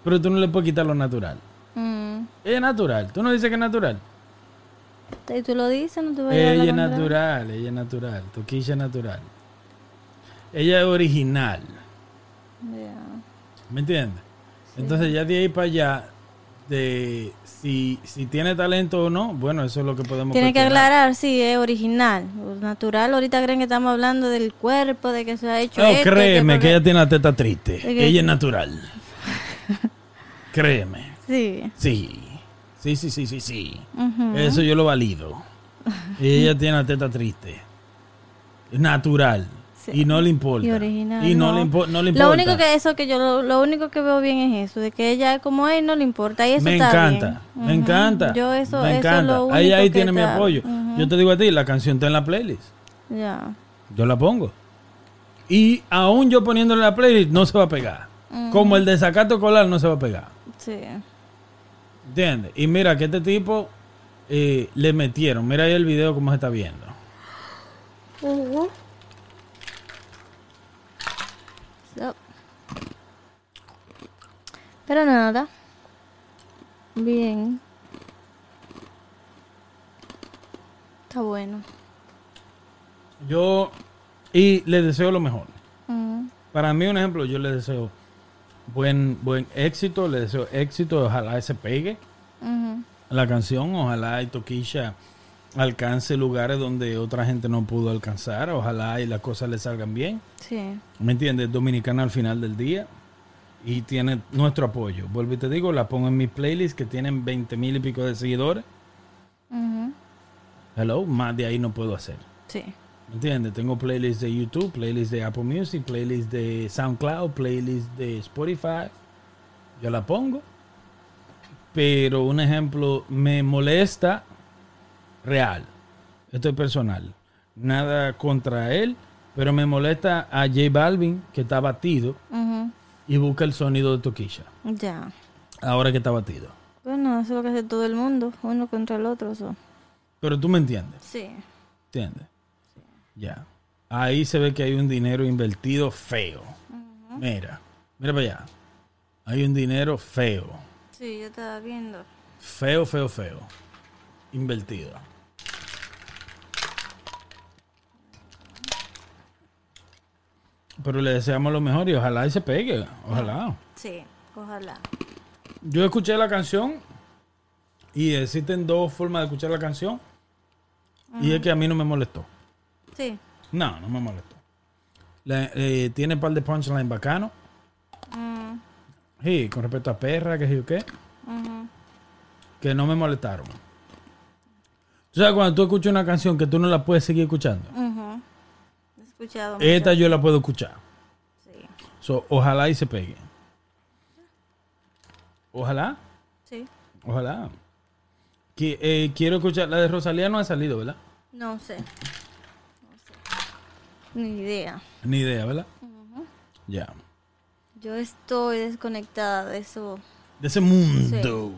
pero tú no le puedes quitar lo natural. Mm. Ella es natural. ¿Tú no dices que es natural? Y tú lo dices, no te voy a llevar Ella la es natural, ella es natural. Toquilla es natural. Ella es original. Ya. ¿Me entiendes? Entonces ya de ahí para allá, de si, si tiene talento o no, bueno, eso es lo que podemos Tiene que aclarar, sí, es original. Natural, ahorita creen que estamos hablando del cuerpo, de que se ha hecho No, esto, créeme que porque- ella tiene la teta triste. que- Ella es natural. créeme. Sí. Sí. Sí, sí, sí, sí. Eso yo lo valido. ella tiene la teta triste. Natural. Y no le importa. Y original. Y no, le, impo- no le importa. Lo único que eso que yo lo, lo único que veo bien es eso, de que ella como él no le importa y eso me está encanta, bien. me encanta. Yo eso, me eso encanta. es lo único ahí ahí que tiene mi apoyo. Yo te digo a ti, la canción está en la playlist. Ya. Yo la pongo. Y aún yo poniéndole la playlist no se va a pegar. Como el de Sacato Colar no se va a pegar. Sí. ¿Entiendes? Y mira que este tipo eh, le metieron. Mira ahí el video cómo se está viendo. So. Pero nada. Bien. Está bueno. Yo, y le deseo lo mejor. Mm. Para mí, un ejemplo, yo le deseo buen, buen éxito, le deseo éxito, ojalá se pegue la canción, ojalá y Toquilla alcance lugares donde otra gente no pudo alcanzar, ojalá y las cosas le salgan bien. Sí. ¿Me entiendes? Dominicana al final del día y tiene nuestro apoyo. Vuelvo y te digo, la pongo en mi playlist que tienen 20 mil y pico de seguidores. Hello, más de ahí no puedo hacer. Sí. ¿Me entiendes? Tengo playlists de YouTube, playlists de Apple Music, playlists de SoundCloud, playlists de Spotify. Yo la pongo. Pero un ejemplo, me molesta real. Esto es personal. Nada contra él, pero me molesta a J Balvin, que está batido, Ujú. Y busca el sonido de Toquilla. Ya. Ahora que está batido. Bueno, eso es lo que hace todo el mundo, uno contra el otro. so. Pero tú me entiendes. Sí. ¿Entiendes? Ya. Ahí se ve que hay un dinero invertido feo. Mira, mira para allá. Hay un dinero feo. Sí, yo estaba viendo. Feo, feo, feo. Invertido. Pero le deseamos lo mejor y ojalá y se pegue. Ojalá. Sí, ojalá. Yo escuché la canción y existen dos formas de escuchar la canción. Y es que a mí no me molestó. Sí. No, no me molestó. La- eh, tiene un par de punchline bacano. Mm, Sí, con respecto a perra, que sé yo qué. Que no me molestaron. Tú sabes cuando tú escuchas una canción que tú no la puedes seguir escuchando. Escuchado. Esta mucho. yo la puedo escuchar. Sí. So, ojalá y se pegue. Ojalá, Sí. ojalá. Que, eh, quiero escuchar. La de Rosalía no ha salido, ¿verdad? No sé. No sé. Ni idea. Ni idea, ¿verdad? Ya. Yo estoy desconectada de eso. De ese mundo.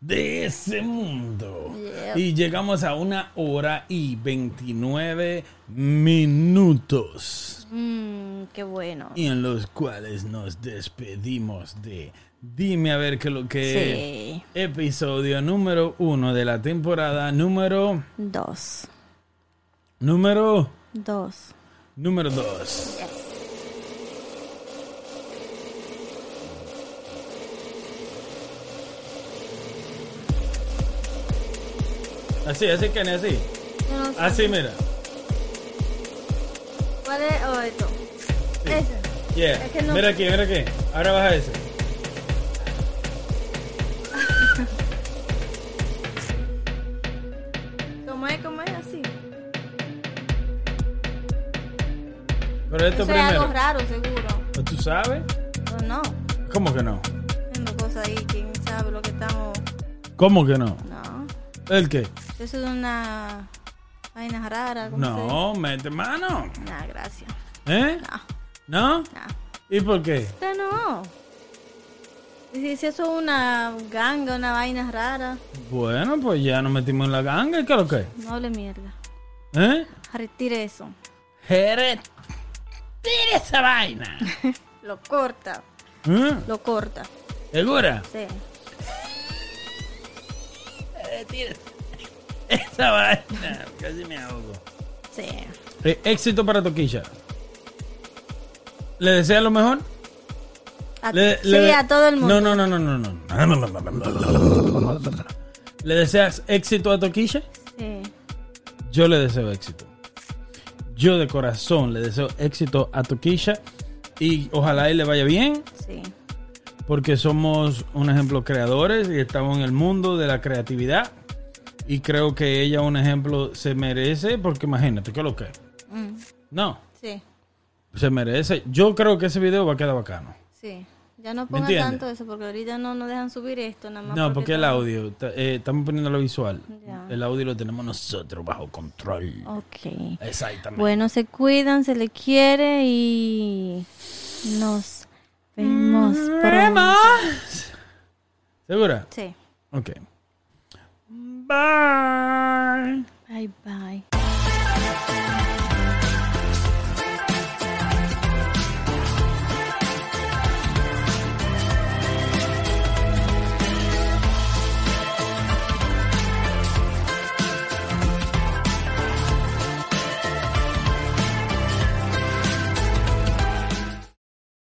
De ese mundo. Y llegamos a una hora y 29 minutos. Mmm, qué bueno. Y en los cuales nos despedimos de Dime a ver qué lo que Sí. episodio número uno de la temporada número Dos. número Dos. número dos. Así, así que así. No sé. Así, mira. ¿Cuál es? Oh, esto. Ese. Yeah. Es que no- Mira aquí, mira aquí. Ahora baja ese. ¿Cómo es? ¿Cómo es? Así. Pero esto Eso es algo primero. raro, seguro. ¿Tú sabes? O no. ¿Cómo que no? Haciendo cosas ahí, quién sabe lo que estamos. ¿Cómo que no? No. ¿El qué? Eso es una vaina rara. ¿cómo No, mete mano. Nah, gracias. ¿Eh? No. ¿No? ¿Y por qué? Que no. Y Si, si eso es una ganga, una vaina rara, Bueno, pues ya nos metimos en la ganga. ¿y ¿Qué es lo que? no hable mierda. ¿Eh? Retire eso. Jerez. Tira esa vaina. Lo corta. ¿Eh? Lo corta. ¿Segura? Sí. Esa vaina. Casi me ahogo. Sí. Eh, éxito para Toquilla. ¿Le desea lo mejor? A, Le- sí, le- a todo el mundo. No, no, no, no, no, no. ¿Le deseas éxito a Toquilla? Sí. Yo le deseo éxito. Yo de corazón le deseo éxito a Toquilla y ojalá y le vaya bien Sí. porque somos un ejemplo creadores y estamos en el mundo de la creatividad y creo que ella un ejemplo se merece porque imagínate qué es lo que? Mm, no sí. se merece yo creo que ese video va a quedar bacano Sí. Ya no ¿Me ponga entiendes? tanto eso porque ahorita no nos dejan subir esto nada más. no porque el audio eh, estamos poniendo lo visual Ya. el audio lo tenemos nosotros bajo control Ok. exactamente Bueno, se cuidan, se le quiere y nos vemos pronto. segura Sí. ok bye Bye bye.